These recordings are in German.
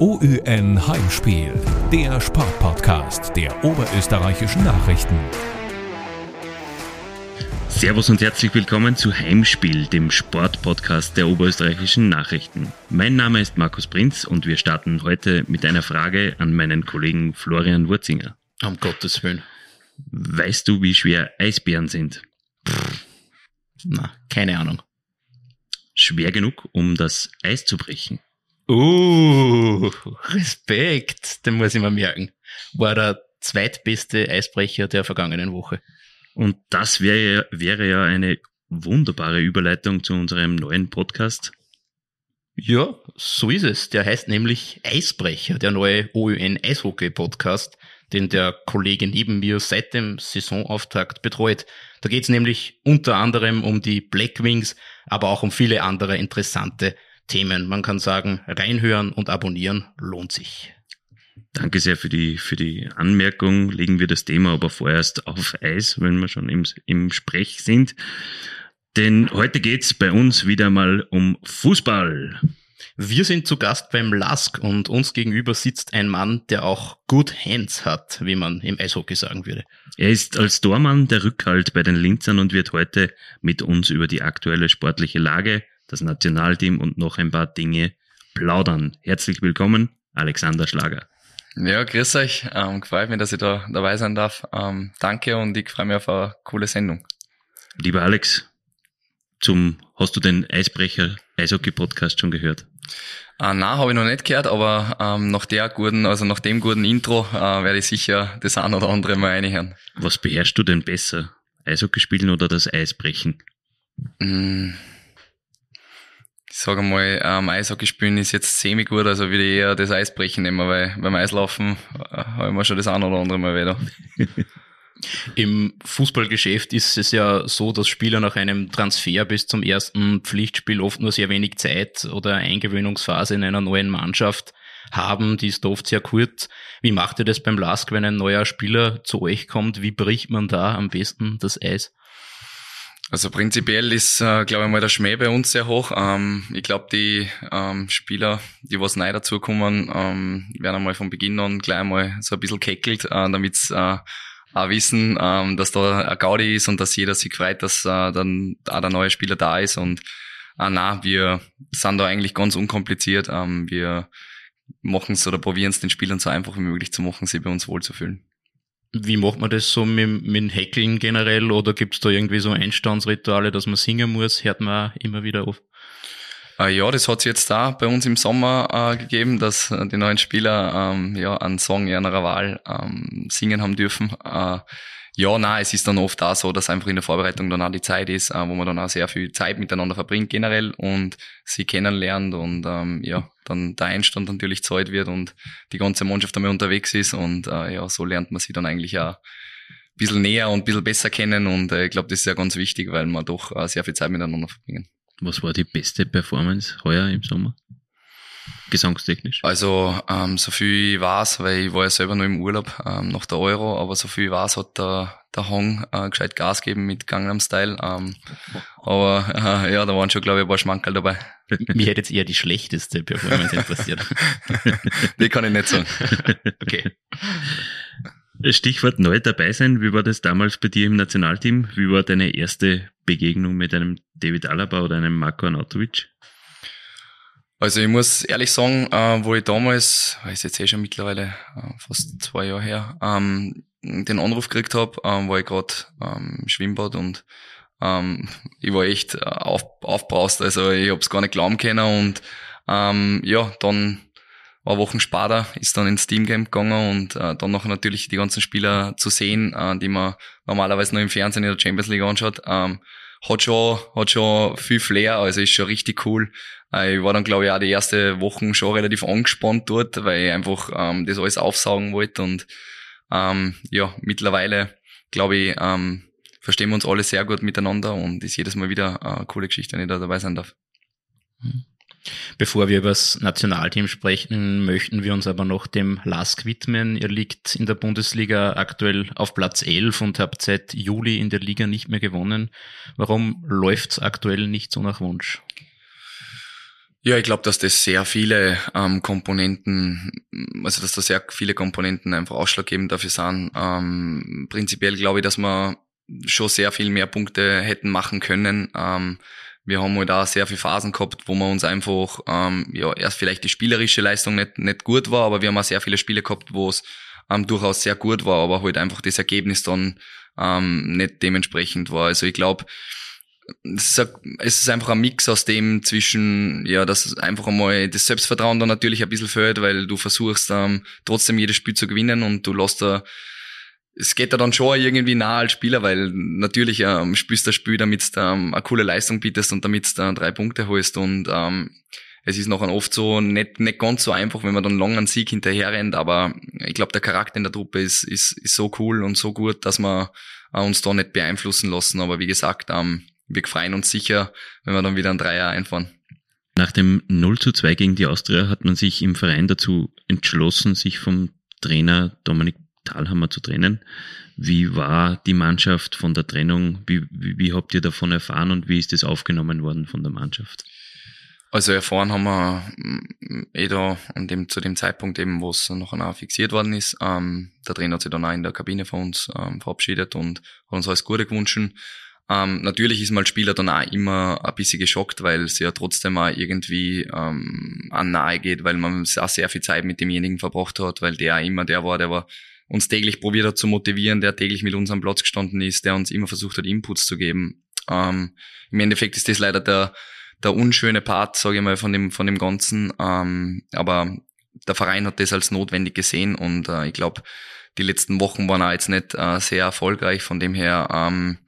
OÜN Heimspiel, der Sportpodcast der oberösterreichischen Nachrichten. Servus und herzlich willkommen zu Heimspiel, dem Sportpodcast der oberösterreichischen Nachrichten. Mein Name ist Markus Prinz und wir starten heute mit einer Frage an meinen Kollegen Florian Wurzinger. Um Gottes Willen. Weißt du, wie schwer Eisbären sind? Pff, na, keine Ahnung. Schwer genug, um das Eis zu brechen. Uh, Respekt, den muss ich mir merken. War der zweitbeste Eisbrecher der vergangenen Woche. Und das wäre, wäre ja eine wunderbare Überleitung zu unserem neuen Podcast. Ja, so ist es. Der heißt nämlich Eisbrecher, der neue OÜN Eishockey Podcast, den der Kollege neben mir seit dem Saisonauftakt betreut. Da geht es nämlich unter anderem um die Black Wings, aber auch um viele andere interessante Themen. Man kann sagen, reinhören und abonnieren lohnt sich. Danke sehr für die, für die Anmerkung. Legen wir das Thema aber vorerst auf Eis, wenn wir schon im, im Sprech sind. Denn heute geht's bei uns wieder mal um Fußball. Wir sind zu Gast beim Lask und uns gegenüber sitzt ein Mann, der auch Good Hands hat, wie man im Eishockey sagen würde. Er ist als Tormann der Rückhalt bei den Linzern und wird heute mit uns über die aktuelle sportliche Lage, das Nationalteam und noch ein paar Dinge plaudern. Herzlich willkommen, Alexander Schlager. Ja, grüß euch. Ähm, gefreut mich, dass ich da dabei sein darf. Ähm, danke und ich freue mich auf eine coole Sendung. Lieber Alex, zum, hast du den Eisbrecher Eishockey-Podcast schon gehört? Äh, na, habe ich noch nicht gehört, aber ähm, nach der guten, also nach dem guten Intro äh, werde ich sicher das ein oder andere mal reinhören. Was beherrschst du denn besser? Eishockey spielen oder das Eisbrechen? Mm. Sage mal, ähm, Eishockey spielen ist jetzt semi gut, also würde ich eher das Eisbrechen nehmen, weil beim Eislaufen äh, habe ich mir schon das ein oder andere mal wieder. Im Fußballgeschäft ist es ja so, dass Spieler nach einem Transfer bis zum ersten Pflichtspiel oft nur sehr wenig Zeit oder Eingewöhnungsphase in einer neuen Mannschaft haben. Die ist oft sehr kurz. Wie macht ihr das beim LASK, wenn ein neuer Spieler zu euch kommt? Wie bricht man da am besten das Eis? Also prinzipiell ist, äh, glaube ich mal, der Schmäh bei uns sehr hoch. Ähm, ich glaube, die ähm, Spieler, die was neu dazukommen, ähm, werden einmal von Beginn an gleich mal so ein bisschen keckelt, äh, damit äh, auch wissen, ähm, dass da ein Gaudi ist und dass jeder sich freut, dass äh, dann auch der neue Spieler da ist. Und äh, na, wir sind da eigentlich ganz unkompliziert. Ähm, wir machen es oder probieren es den Spielern so einfach wie möglich zu machen, sie bei uns wohlzufühlen. Wie macht man das so mit, mit Hackeln generell oder gibt es da irgendwie so Einstandsrituale, dass man singen muss? Hört man immer wieder auf. Äh, ja, das hat es jetzt da bei uns im Sommer äh, gegeben, dass äh, die neuen Spieler ähm, ja einen Song ihrer Wahl ähm, singen haben dürfen. Äh, ja, na, es ist dann oft auch so, dass einfach in der Vorbereitung dann auch die Zeit ist, äh, wo man dann auch sehr viel Zeit miteinander verbringt generell und sie kennenlernt und ähm, ja, dann der Einstand natürlich zahlt wird und die ganze Mannschaft einmal unterwegs ist und äh, ja, so lernt man sie dann eigentlich auch ein bisschen näher und ein bisschen besser kennen und äh, ich glaube, das ist ja ganz wichtig, weil man doch äh, sehr viel Zeit miteinander verbringen. Was war die beste Performance heuer im Sommer? Gesangstechnisch? Also, ähm, so viel ich weiß, weil ich war ja selber noch im Urlaub ähm, nach der Euro, aber so viel ich weiß, hat der, der Hong äh, gescheit Gas gegeben mit Gangnam Style. Ähm, aber äh, ja, da waren schon, glaube ich, ein paar Schmankerl dabei. Mich hätte jetzt eher die schlechteste Performance interessiert. die kann ich nicht sagen. okay. Stichwort neu dabei sein. Wie war das damals bei dir im Nationalteam? Wie war deine erste Begegnung mit einem David Alaba oder einem Marco Arnautovic? Also ich muss ehrlich sagen, äh, wo ich damals, weil ist jetzt eh schon mittlerweile äh, fast zwei Jahre her, ähm, den Anruf gekriegt habe, ähm, war ich gerade ähm, im Schwimmbad und ähm, ich war echt äh, auf, aufbraust, also ich habe es gar nicht glauben können und ähm, ja, dann war Wochen später, ist dann ins Steam Game gegangen und äh, dann noch natürlich die ganzen Spieler zu sehen, äh, die man normalerweise nur im Fernsehen in der Champions League anschaut, ähm, hat schon, hat schon viel Flair, also ist schon richtig cool. Äh, ich war dann, glaube ich, auch die erste Wochen schon relativ angespannt dort, weil ich einfach ähm, das alles aufsaugen wollte und ähm, ja, mittlerweile, glaube ich, ähm, verstehen wir uns alle sehr gut miteinander und ist jedes Mal wieder eine coole Geschichte, wenn ich da dabei sein darf. Mhm. Bevor wir über das Nationalteam sprechen, möchten wir uns aber noch dem LASK widmen. Ihr liegt in der Bundesliga aktuell auf Platz 11 und habt seit Juli in der Liga nicht mehr gewonnen. Warum läuft's aktuell nicht so nach Wunsch? Ja, ich glaube, dass das sehr viele ähm, Komponenten, also dass da sehr viele Komponenten einfach ausschlaggebend dafür sind. Ähm, prinzipiell glaube ich, dass wir schon sehr viel mehr Punkte hätten machen können. Ähm, wir haben halt auch sehr viele Phasen gehabt, wo wir uns einfach, ähm, ja, erst vielleicht die spielerische Leistung nicht, nicht gut war, aber wir haben auch sehr viele Spiele gehabt, wo es ähm, durchaus sehr gut war, aber halt einfach das Ergebnis dann ähm, nicht dementsprechend war. Also ich glaube, es ist einfach ein Mix aus dem zwischen, ja, dass einfach einmal das Selbstvertrauen dann natürlich ein bisschen fällt, weil du versuchst ähm, trotzdem jedes Spiel zu gewinnen und du lässt da, es geht da dann schon irgendwie nah als Spieler, weil natürlich ähm, spielst du das Spiel, damit du ähm, eine coole Leistung bietest und damit du drei Punkte holst und ähm, es ist noch oft so nicht, nicht ganz so einfach, wenn man dann lang einen Sieg hinterher rennt, aber ich glaube, der Charakter in der Truppe ist, ist, ist so cool und so gut, dass wir äh, uns da nicht beeinflussen lassen. Aber wie gesagt, ähm, wir freuen uns sicher, wenn wir dann wieder ein Dreier einfahren. Nach dem 0 zu 2 gegen die Austria hat man sich im Verein dazu entschlossen, sich vom Trainer Dominik Thalhammer zu trennen. Wie war die Mannschaft von der Trennung? Wie, wie, wie habt ihr davon erfahren und wie ist das aufgenommen worden von der Mannschaft? Also erfahren haben wir mm, eh da an dem, zu dem Zeitpunkt eben, wo es noch einmal fixiert worden ist. Ähm, der Trainer hat sich dann auch in der Kabine von uns ähm, verabschiedet und hat uns alles Gute gewünscht. Ähm, natürlich ist man als Spieler dann auch immer ein bisschen geschockt, weil es ja trotzdem auch irgendwie ähm, an nahe geht, weil man auch sehr viel Zeit mit demjenigen verbracht hat, weil der auch immer der war, der war uns täglich probiert hat zu motivieren, der täglich mit uns am Platz gestanden ist, der uns immer versucht hat, Inputs zu geben. Ähm, Im Endeffekt ist das leider der, der unschöne Part, sage ich mal, von dem, von dem Ganzen. Ähm, aber der Verein hat das als notwendig gesehen und äh, ich glaube, die letzten Wochen waren auch jetzt nicht äh, sehr erfolgreich. Von dem her ähm,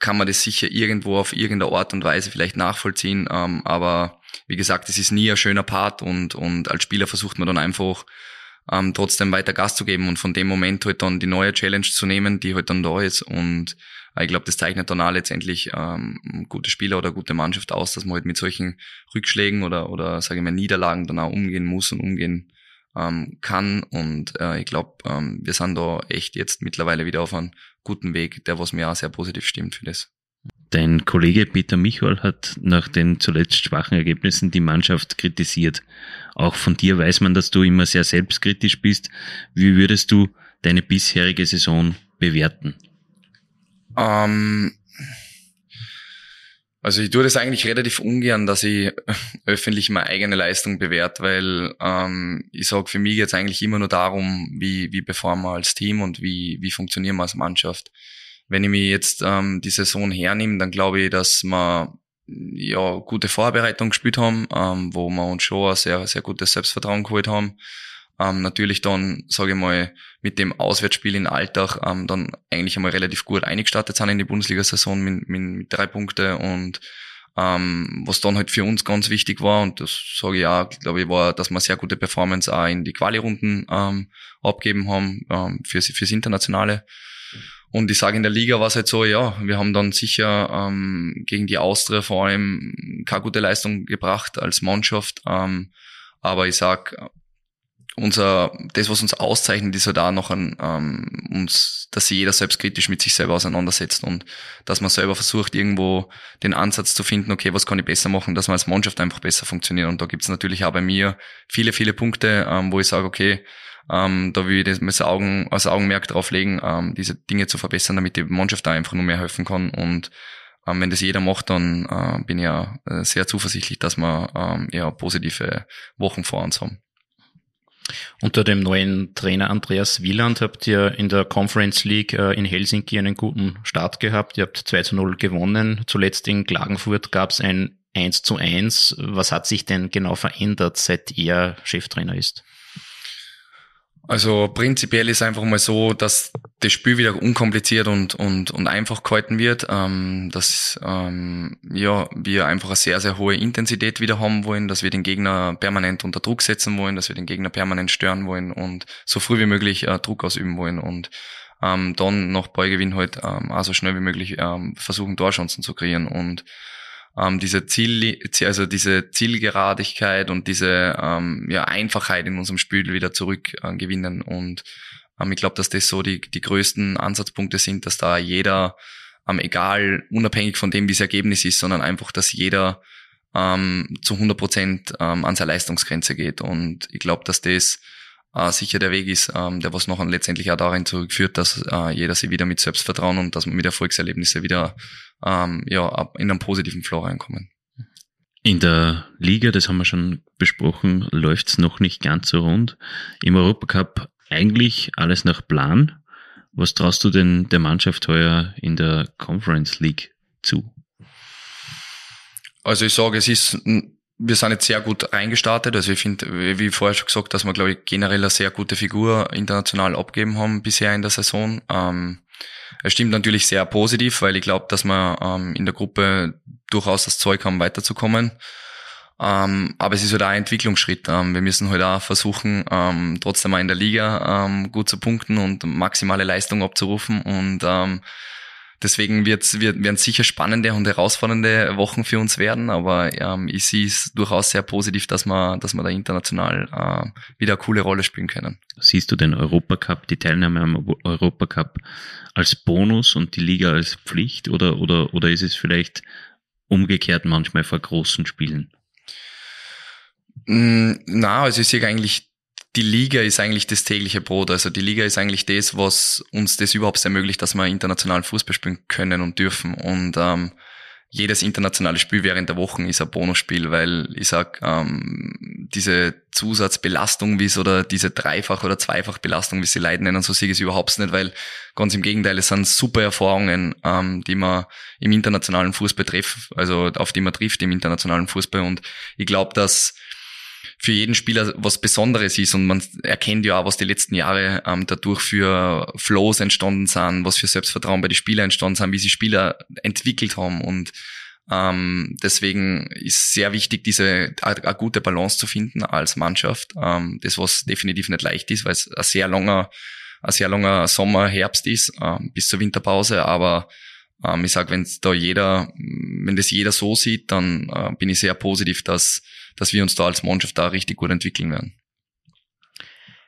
kann man das sicher irgendwo auf irgendeine Art und Weise vielleicht nachvollziehen. Ähm, aber wie gesagt, es ist nie ein schöner Part und, und als Spieler versucht man dann einfach ähm, trotzdem weiter Gas zu geben und von dem Moment halt dann die neue Challenge zu nehmen, die halt dann da ist. Und äh, ich glaube, das zeichnet dann auch letztendlich ähm, gute Spieler oder gute Mannschaft aus, dass man halt mit solchen Rückschlägen oder, oder sage ich mal, Niederlagen dann auch umgehen muss und umgehen ähm, kann. Und äh, ich glaube, ähm, wir sind da echt jetzt mittlerweile wieder auf einem guten Weg, der was mir auch sehr positiv stimmt für das. Dein Kollege Peter Michol hat nach den zuletzt schwachen Ergebnissen die Mannschaft kritisiert. Auch von dir weiß man, dass du immer sehr selbstkritisch bist. Wie würdest du deine bisherige Saison bewerten? Ähm, also ich tue das eigentlich relativ ungern, dass ich öffentlich meine eigene Leistung bewerte, weil ähm, ich sage, für mich jetzt eigentlich immer nur darum, wie, wie performen wir als Team und wie, wie funktionieren wir als Mannschaft. Wenn ich mir jetzt ähm, die Saison hernehme, dann glaube ich, dass wir ja gute Vorbereitung gespielt haben, ähm, wo wir uns schon ein sehr, sehr gutes Selbstvertrauen geholt haben ähm, natürlich dann, sage ich mal, mit dem Auswärtsspiel in Alltag ähm, dann eigentlich einmal relativ gut eingestartet sind in die Bundesliga-Saison mit, mit, mit drei Punkte und ähm, was dann halt für uns ganz wichtig war, und das sage ich auch, glaube ich, war, dass wir sehr gute Performance auch in die Quali-Runden ähm, abgeben haben ähm, fürs, fürs Internationale. Und ich sage in der Liga war es halt so, ja, wir haben dann sicher ähm, gegen die Austria vor allem keine gute Leistung gebracht als Mannschaft. Ähm, aber ich sag unser, das, was uns auszeichnet, ist halt auch noch ein, ähm, uns, dass sich jeder selbstkritisch mit sich selber auseinandersetzt und dass man selber versucht, irgendwo den Ansatz zu finden, okay, was kann ich besser machen, dass man als Mannschaft einfach besser funktioniert. Und da gibt's natürlich auch bei mir viele, viele Punkte, ähm, wo ich sage, okay, ähm, da will ich das mit Augen, als Augenmerk drauf legen, ähm, diese Dinge zu verbessern, damit die Mannschaft da einfach nur mehr helfen kann. Und ähm, wenn das jeder macht, dann äh, bin ich ja äh, sehr zuversichtlich, dass wir ähm, ja positive Wochen vor uns haben. Unter dem neuen Trainer Andreas Wieland habt ihr in der Conference League äh, in Helsinki einen guten Start gehabt. Ihr habt 2 zu 0 gewonnen. Zuletzt in Klagenfurt gab es ein 1 zu 1. Was hat sich denn genau verändert, seit er Cheftrainer ist? Also prinzipiell ist einfach mal so, dass das Spiel wieder unkompliziert und, und, und einfach gehalten wird, ähm, dass ähm, ja, wir einfach eine sehr, sehr hohe Intensität wieder haben wollen, dass wir den Gegner permanent unter Druck setzen wollen, dass wir den Gegner permanent stören wollen und so früh wie möglich äh, Druck ausüben wollen und ähm, dann nach Ballgewinn halt ähm, auch so schnell wie möglich ähm, versuchen, Torchancen zu kreieren und ähm, diese Ziel, also diese Zielgeradigkeit und diese ähm, ja, Einfachheit in unserem Spiel wieder zurückgewinnen. Äh, und ähm, ich glaube, dass das so die, die größten Ansatzpunkte sind, dass da jeder, ähm, egal, unabhängig von dem, wie das Ergebnis ist, sondern einfach, dass jeder ähm, zu 100 Prozent ähm, an seine Leistungsgrenze geht. Und ich glaube, dass das äh, sicher der Weg ist, ähm, der was noch letztendlich auch darin zurückführt, dass äh, jeder sich wieder mit Selbstvertrauen und dass man mit Erfolgserlebnissen wieder ähm, ja, in einen positiven Flow reinkommen. In der Liga, das haben wir schon besprochen, läuft's noch nicht ganz so rund. Im Europacup eigentlich alles nach Plan. Was traust du denn der Mannschaft heuer in der Conference League zu? Also ich sage, es ist, wir sind jetzt sehr gut reingestartet. Also ich finde, wie vorher schon gesagt, dass wir, glaube ich, generell eine sehr gute Figur international abgeben haben bisher in der Saison. Ähm, es stimmt natürlich sehr positiv, weil ich glaube, dass wir ähm, in der Gruppe durchaus das Zeug haben, weiterzukommen. Ähm, aber es ist halt auch ein Entwicklungsschritt. Ähm, wir müssen halt auch versuchen, ähm, trotzdem mal in der Liga ähm, gut zu punkten und maximale Leistung abzurufen. Und ähm, deswegen wird's, wird, werden sicher spannende und herausfordernde Wochen für uns werden. Aber ähm, ich sehe es durchaus sehr positiv, dass wir, dass wir da international äh, wieder eine coole Rolle spielen können. Siehst du den Europacup, die Teilnahme am Europacup als Bonus und die Liga als Pflicht oder, oder, oder ist es vielleicht umgekehrt manchmal vor großen Spielen? Mm, na, also ich sehe eigentlich, die Liga ist eigentlich das tägliche Brot. Also die Liga ist eigentlich das, was uns das überhaupt ermöglicht, dass wir internationalen Fußball spielen können und dürfen. Und ähm, jedes internationale Spiel während der Wochen ist ein Bonusspiel, weil ich sag, ähm, diese Zusatzbelastung, wie es oder diese Dreifach- oder Zweifachbelastung, wie sie Leute nennen, so sehe ich es überhaupt nicht, weil ganz im Gegenteil, es sind super Erfahrungen, ähm, die man im internationalen Fußball trifft, also auf die man trifft im internationalen Fußball. Und ich glaube, dass für jeden Spieler was Besonderes ist und man erkennt ja auch, was die letzten Jahre ähm, dadurch für Flows entstanden sind, was für Selbstvertrauen bei den Spielern entstanden sind, wie sie Spieler entwickelt haben und ähm, deswegen ist sehr wichtig, diese eine gute Balance zu finden als Mannschaft. Ähm, das was definitiv nicht leicht ist, weil es ein sehr langer, ein sehr langer Sommer, Herbst ist ähm, bis zur Winterpause. Aber ähm, ich sag, wenn da jeder, wenn das jeder so sieht, dann äh, bin ich sehr positiv, dass dass wir uns da als Mannschaft da richtig gut entwickeln werden.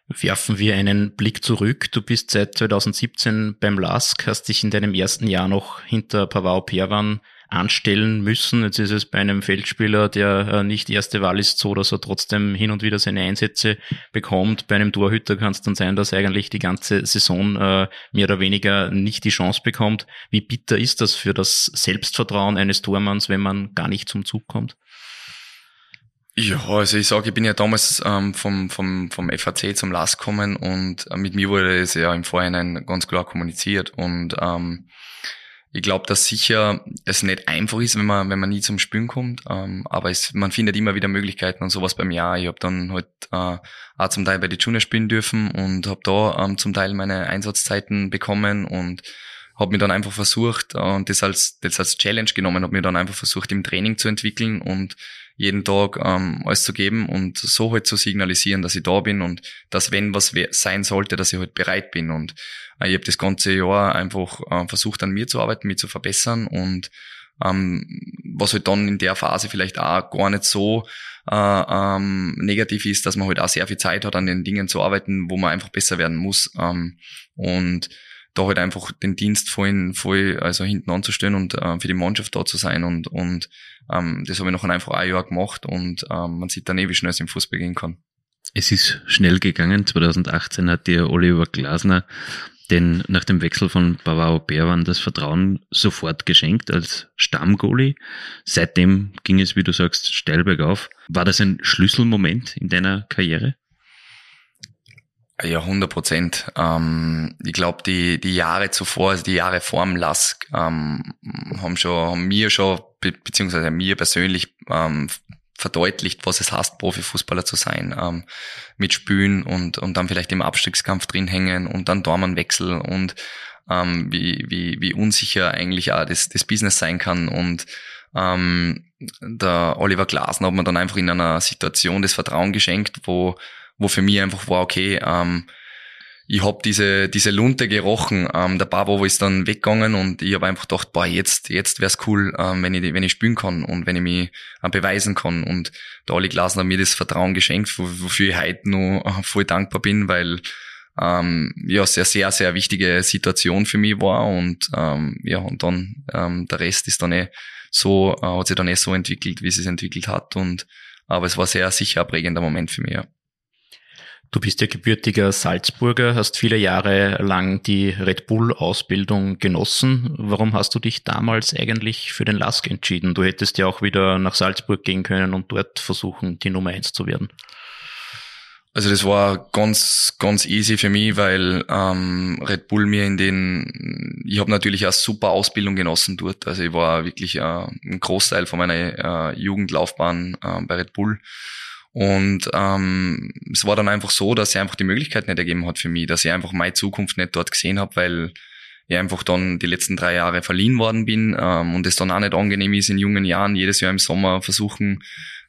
Werfen wir einen Blick zurück. Du bist seit 2017 beim LASK, hast dich in deinem ersten Jahr noch hinter Pavao Perwan anstellen müssen. Jetzt ist es bei einem Feldspieler, der äh, nicht erste Wahl ist, so, dass er trotzdem hin und wieder seine Einsätze bekommt. Bei einem Torhüter kann es dann sein, dass er eigentlich die ganze Saison äh, mehr oder weniger nicht die Chance bekommt. Wie bitter ist das für das Selbstvertrauen eines Tormanns, wenn man gar nicht zum Zug kommt? Ja, also ich sage, ich bin ja damals ähm, vom, vom, vom FAC zum LAS gekommen und äh, mit mir wurde es ja im Vorhinein ganz klar kommuniziert und ähm, ich glaube, dass sicher es nicht einfach ist, wenn man, wenn man nie zum Spielen kommt, ähm, aber es, man findet immer wieder Möglichkeiten und sowas beim Jahr. Ich habe dann halt äh, auch zum Teil bei den Junior spielen dürfen und habe da ähm, zum Teil meine Einsatzzeiten bekommen und habe mir dann einfach versucht äh, und das als, das als Challenge genommen, habe mir dann einfach versucht im Training zu entwickeln und jeden Tag ähm, alles zu geben und so halt zu signalisieren, dass ich da bin und dass wenn was sein sollte, dass ich halt bereit bin. Und äh, ich habe das ganze Jahr einfach äh, versucht, an mir zu arbeiten, mich zu verbessern und ähm, was halt dann in der Phase vielleicht auch gar nicht so äh, ähm, negativ ist, dass man halt auch sehr viel Zeit hat, an den Dingen zu arbeiten, wo man einfach besser werden muss. Ähm, und da halt einfach den Dienst voll, voll also hinten anzustellen und äh, für die Mannschaft da zu sein und, und ähm, das habe ich noch einfach ein Jahr gemacht und ähm, man sieht dann eh, wie schnell es im Fußball gehen kann. Es ist schnell gegangen. 2018 hat dir Oliver Glasner denn nach dem Wechsel von Bavaro Berwan das Vertrauen sofort geschenkt als Stammgoalie. Seitdem ging es, wie du sagst, steil bergauf. War das ein Schlüsselmoment in deiner Karriere? Ja, 100 Prozent. Ähm, ich glaube, die, die Jahre zuvor, also die Jahre vor dem LASK, ähm, haben schon, haben mir schon, be beziehungsweise mir persönlich ähm, verdeutlicht, was es heißt, Profifußballer zu sein, ähm, mit Spülen und, und dann vielleicht im Abstiegskampf drin hängen und dann Dormanwechsel und ähm, wie, wie, wie unsicher eigentlich auch das, das Business sein kann und ähm, der Oliver Glasner hat mir dann einfach in einer Situation das Vertrauen geschenkt, wo wo für mich einfach war, okay, ähm, ich hab diese, diese Lunte gerochen. Ähm, der Babo ist dann weggegangen und ich habe einfach gedacht, boah, jetzt, jetzt wär's cool, ähm, wenn, ich, wenn ich spielen kann und wenn ich mich ähm, beweisen kann. Und der Oli Glasner hat mir das Vertrauen geschenkt, wofür ich heute noch äh, voll dankbar bin, weil ähm, ja, sehr, sehr, sehr wichtige Situation für mich war und ähm, ja, und dann ähm, der Rest ist dann eh so äh, hat sich dann erst so entwickelt, wie es sich entwickelt hat. Und aber es war sehr sicher ein prägender Moment für mich. Ja. Du bist ja gebürtiger Salzburger, hast viele Jahre lang die Red Bull-Ausbildung genossen. Warum hast du dich damals eigentlich für den Lask entschieden? Du hättest ja auch wieder nach Salzburg gehen können und dort versuchen, die Nummer eins zu werden. Also das war ganz, ganz easy für mich, weil ähm, Red Bull mir in den, ich habe natürlich eine super Ausbildung genossen dort. Also ich war wirklich äh, ein Großteil von meiner äh, Jugendlaufbahn äh, bei Red Bull. Und ähm, es war dann einfach so, dass sie einfach die Möglichkeit nicht ergeben hat für mich, dass ich einfach meine Zukunft nicht dort gesehen habe, weil ich einfach dann die letzten drei Jahre verliehen worden bin ähm, und es dann auch nicht angenehm ist, in jungen Jahren jedes Jahr im Sommer versuchen,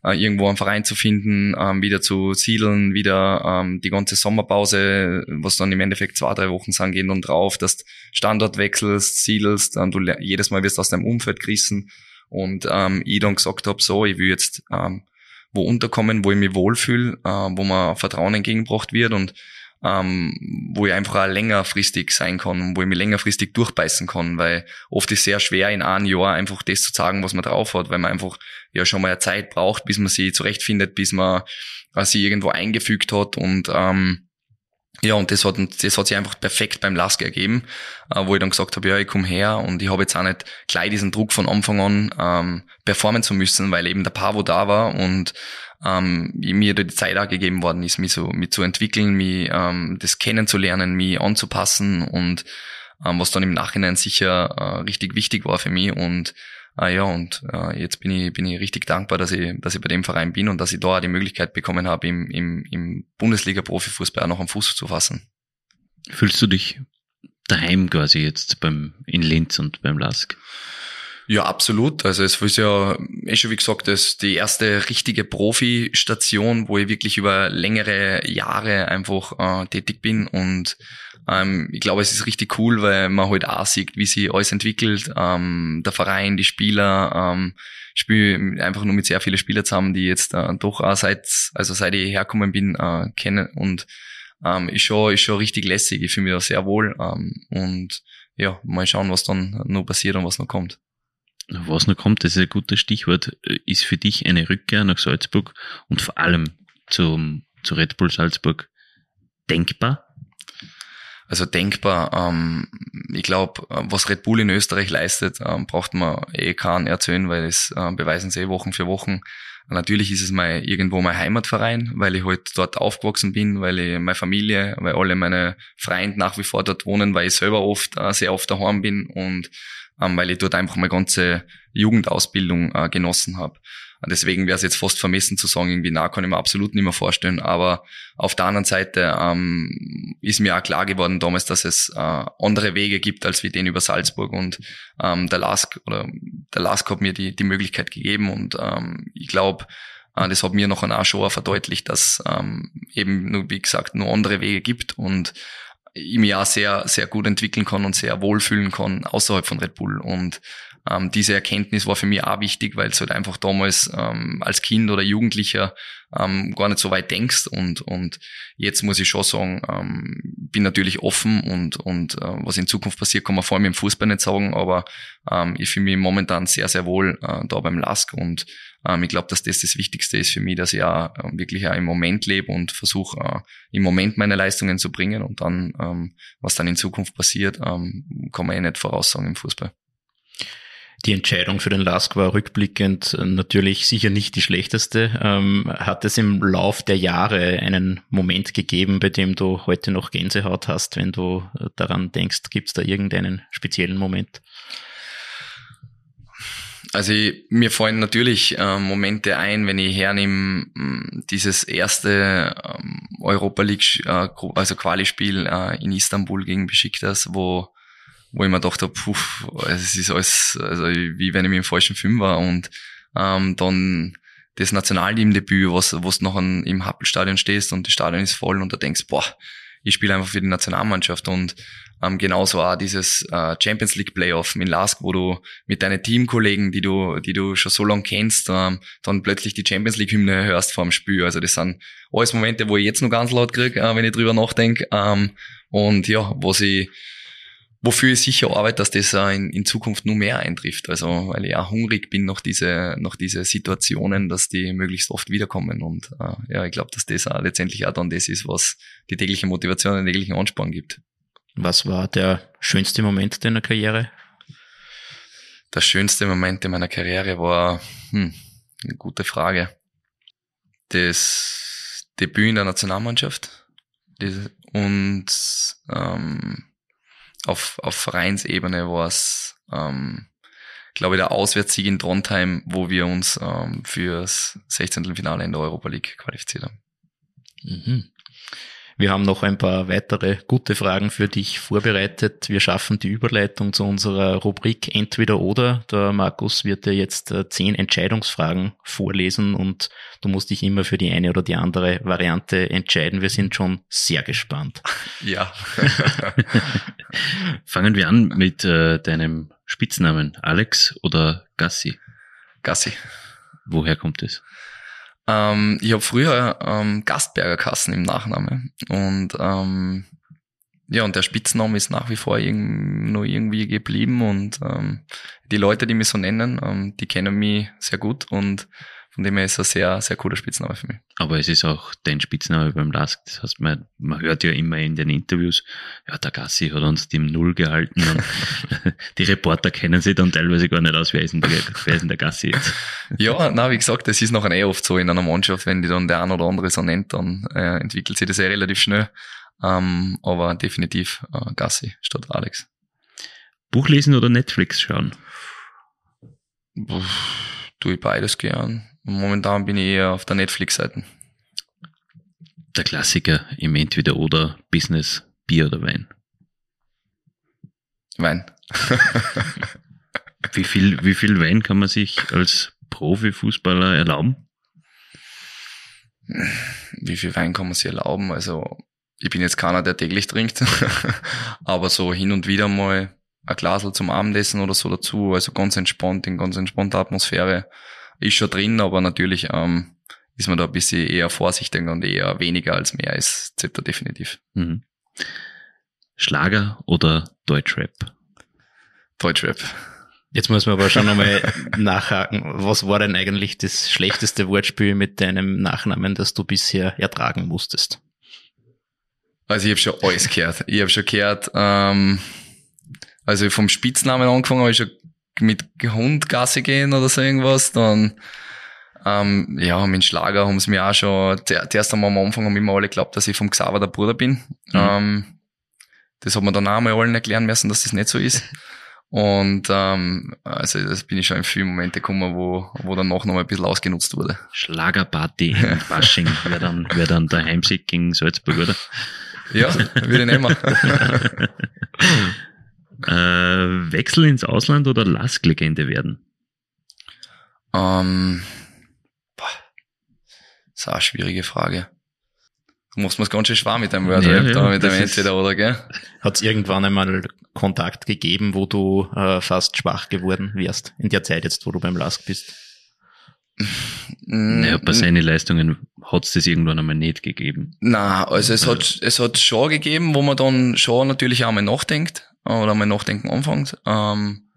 äh, irgendwo einen Verein zu finden, ähm, wieder zu siedeln, wieder ähm, die ganze Sommerpause, was dann im Endeffekt zwei, drei Wochen sind, gehen dann drauf, dass du Standort wechselst, siedelst, ähm, du jedes Mal wirst aus deinem Umfeld gerissen. Und ähm, ich dann gesagt habe, so, ich will jetzt ähm, wo unterkommen, wo ich mich wohlfühle, äh, wo mir Vertrauen entgegengebracht wird und ähm, wo ich einfach auch längerfristig sein kann und wo ich mich längerfristig durchbeißen kann, weil oft ist sehr schwer in einem Jahr einfach das zu sagen, was man drauf hat, weil man einfach ja schon mal eine Zeit braucht, bis man sie zurechtfindet, bis man äh, sie irgendwo eingefügt hat und ähm, ja, und das hat, das hat sich einfach perfekt beim Lask ergeben, äh, wo ich dann gesagt habe, ja, ich komme her und ich habe jetzt auch nicht gleich diesen Druck von Anfang an ähm, performen zu müssen, weil eben der Pavo da war und ähm, mir die Zeit auch gegeben worden ist, mich so mich zu entwickeln, mich ähm, das kennenzulernen, mich anzupassen und ähm, was dann im Nachhinein sicher äh, richtig wichtig war für mich und Ah ja, und äh, jetzt bin ich, bin ich richtig dankbar, dass ich, dass ich bei dem Verein bin und dass ich da auch die Möglichkeit bekommen habe, im, im, im Bundesliga-Profifußball auch noch am Fuß zu fassen. Fühlst du dich daheim quasi jetzt beim, in Linz und beim Lask? Ja, absolut. Also es ist ja, eh schon wie gesagt, das die erste richtige Profi-Station, wo ich wirklich über längere Jahre einfach äh, tätig bin und ähm, ich glaube, es ist richtig cool, weil man halt auch sieht, wie sich alles entwickelt. Ähm, der Verein, die Spieler, ähm, spiele einfach nur mit sehr vielen Spielern zusammen, die jetzt äh, doch auch seit, also seit ich hergekommen bin, äh, kennen und ähm, ist schon, ist schon richtig lässig. Ich fühle mich da sehr wohl ähm, und ja, mal schauen, was dann noch passiert und was noch kommt. Was noch kommt, das ist ein gutes Stichwort, ist für dich eine Rückkehr nach Salzburg und vor allem zum, zu Red Bull Salzburg denkbar? Also denkbar. Ähm, ich glaube, was Red Bull in Österreich leistet, ähm, braucht man eh keinen erzählen, weil das äh, beweisen sie eh Wochen für Wochen. Natürlich ist es mein, irgendwo mein Heimatverein, weil ich halt dort aufgewachsen bin, weil ich meine Familie, weil alle meine Freunde nach wie vor dort wohnen, weil ich selber oft, äh, sehr oft daheim bin und ähm, weil ich dort einfach meine ganze Jugendausbildung äh, genossen habe. Deswegen wäre es jetzt fast vermessen zu sagen, irgendwie, na, kann ich mir absolut nicht mehr vorstellen. Aber auf der anderen Seite ähm, ist mir auch klar geworden damals, dass es äh, andere Wege gibt als wie den über Salzburg. Und ähm, der Lask oder der Lask hat mir die, die Möglichkeit gegeben. Und ähm, ich glaube, äh, das hat mir noch auch schon verdeutlicht, dass ähm, eben nur, wie gesagt, nur andere Wege gibt und ich mich auch sehr, sehr gut entwickeln kann und sehr wohlfühlen kann außerhalb von Red Bull. Und ähm, diese Erkenntnis war für mich auch wichtig, weil es halt einfach damals ähm, als Kind oder Jugendlicher ähm, gar nicht so weit denkst und und jetzt muss ich schon sagen, ähm, bin natürlich offen und und äh, was in Zukunft passiert, kann man vor allem im Fußball nicht sagen, aber ähm, ich fühle mich momentan sehr sehr wohl äh, da beim Lask und ähm, ich glaube, dass das das Wichtigste ist für mich, dass ich auch äh, wirklich auch im Moment lebe und versuche äh, im Moment meine Leistungen zu bringen und dann ähm, was dann in Zukunft passiert, ähm, kann man eh nicht voraussagen im Fußball. Die Entscheidung für den Lask war rückblickend natürlich sicher nicht die schlechteste. Ähm, hat es im Lauf der Jahre einen Moment gegeben, bei dem du heute noch Gänsehaut hast, wenn du daran denkst? Gibt es da irgendeinen speziellen Moment? Also ich, mir fallen natürlich äh, Momente ein, wenn ich hernehme, dieses erste ähm, Europa League, äh, also Quali-Spiel äh, in Istanbul gegen Besiktas, wo wo ich mir gedacht habe, puh, es ist alles, also wie wenn ich im falschen Film war und ähm, dann das Nationalteam-Debüt, was, was noch an, im Happelstadion stehst und das Stadion ist voll und da denkst, boah, ich spiele einfach für die Nationalmannschaft und ähm, genauso auch dieses äh, Champions League Playoff in Lask, wo du mit deinen Teamkollegen, die du, die du schon so lange kennst, ähm, dann plötzlich die Champions League Hymne hörst vor dem Spiel. Also das sind alles Momente, wo ich jetzt noch ganz laut krieg, äh, wenn ich drüber nachdenke. Ähm, und ja, was ich wofür ich sicher arbeite, dass das in, in Zukunft nur mehr eintrifft. Also weil ich auch hungrig bin nach diese, nach diese Situationen, dass die möglichst oft wiederkommen. Und äh, ja, ich glaube, dass das auch letztendlich auch dann das ist, was die tägliche Motivation, den täglichen Ansporn gibt. Was war der schönste Moment deiner Karriere? Der schönste Moment in meiner Karriere war, hm, eine gute Frage. Das Debüt in der Nationalmannschaft und ähm, auf, auf Vereinsebene war es, ähm, glaube ich, der Auswärtssieg in Trondheim, wo wir uns ähm, fürs 16. Finale in der Europa League qualifiziert haben. Mhm. Wir haben noch ein paar weitere gute Fragen für dich vorbereitet. Wir schaffen die Überleitung zu unserer Rubrik Entweder oder. Der Markus wird dir jetzt äh, zehn Entscheidungsfragen vorlesen und du musst dich immer für die eine oder die andere Variante entscheiden. Wir sind schon sehr gespannt. Ja. Fangen wir an mit äh, deinem Spitznamen. Alex oder Gassi? Gassi. Woher kommt es? Ähm, ich habe früher ähm, Gastberger Kassen im Nachnamen und ähm, ja, und der Spitzname ist nach wie vor irg nur irgendwie geblieben. Und ähm, die Leute, die mich so nennen, ähm, die kennen mich sehr gut. Und von dem her ist er sehr, sehr cooler Spitzname für mich. Aber es ist auch dein Spitzname beim Lask. Das heißt, man, man hört ja immer in den Interviews, ja, der Gassi hat uns die im Null gehalten und die Reporter kennen sich dann teilweise gar nicht aus, wer ist denn der, wer ist denn der Gassi jetzt? Ja, na, wie gesagt, das ist nachher eh oft so in einer Mannschaft, wenn die dann der ein oder andere so nennt, dann äh, entwickelt sich das eh relativ schnell. Ähm, aber definitiv äh, Gassi statt Alex. Buch lesen oder Netflix schauen? Puh, tue ich beides gern. Momentan bin ich eher auf der Netflix-Seite. Der Klassiker im Entweder-Oder Business, Bier oder Wein. Wein. wie, viel, wie viel Wein kann man sich als Profifußballer erlauben? Wie viel Wein kann man sich erlauben? Also, ich bin jetzt keiner, der täglich trinkt, aber so hin und wieder mal ein Glas zum Abendessen oder so dazu, also ganz entspannt, in ganz entspannter Atmosphäre ist schon drin, aber natürlich ähm, ist man da ein bisschen eher vorsichtig und eher weniger als mehr ist Zepter definitiv. Mhm. Schlager oder Deutschrap? Deutschrap. Jetzt muss man aber schon nochmal nachhaken. Was war denn eigentlich das schlechteste Wortspiel mit deinem Nachnamen, das du bisher ertragen musstest? Also ich habe schon alles gehört. Ich habe schon gehört, ähm, also vom Spitznamen angefangen habe ich schon mit Hund Gasse gehen oder so irgendwas, dann ähm, ja, mit Schlager haben sie mir auch schon, zuerst einmal am Anfang haben immer alle geglaubt, dass ich vom Xaver der Bruder bin. Mhm. Ähm, das hat man dann auch mal allen erklären müssen, dass das nicht so ist. Und ähm, also das bin ich schon in vielen Momente gekommen, wo, wo dann noch mal ein bisschen ausgenutzt wurde. Schlagerparty in Fasching wäre dann, wär dann der Heimsieg gegen Salzburg, oder? Ja, würde ich nehmen. Äh, Wechsel ins Ausland oder Lask-Legende werden? Ähm, boah, das ist auch eine schwierige Frage. Du machst mir ganz schön schwer mit deinem Wort, ja, ja, mit dem entweder oder, gell? Hat es irgendwann einmal Kontakt gegeben, wo du äh, fast schwach geworden wärst, in der Zeit jetzt, wo du beim Lask bist? Naja, bei seinen Leistungen hat es das irgendwann einmal nicht gegeben. Na, also es hat, es hat schon gegeben, wo man dann schon natürlich auch mal nachdenkt oder mal nachdenken anfängt. Ähm,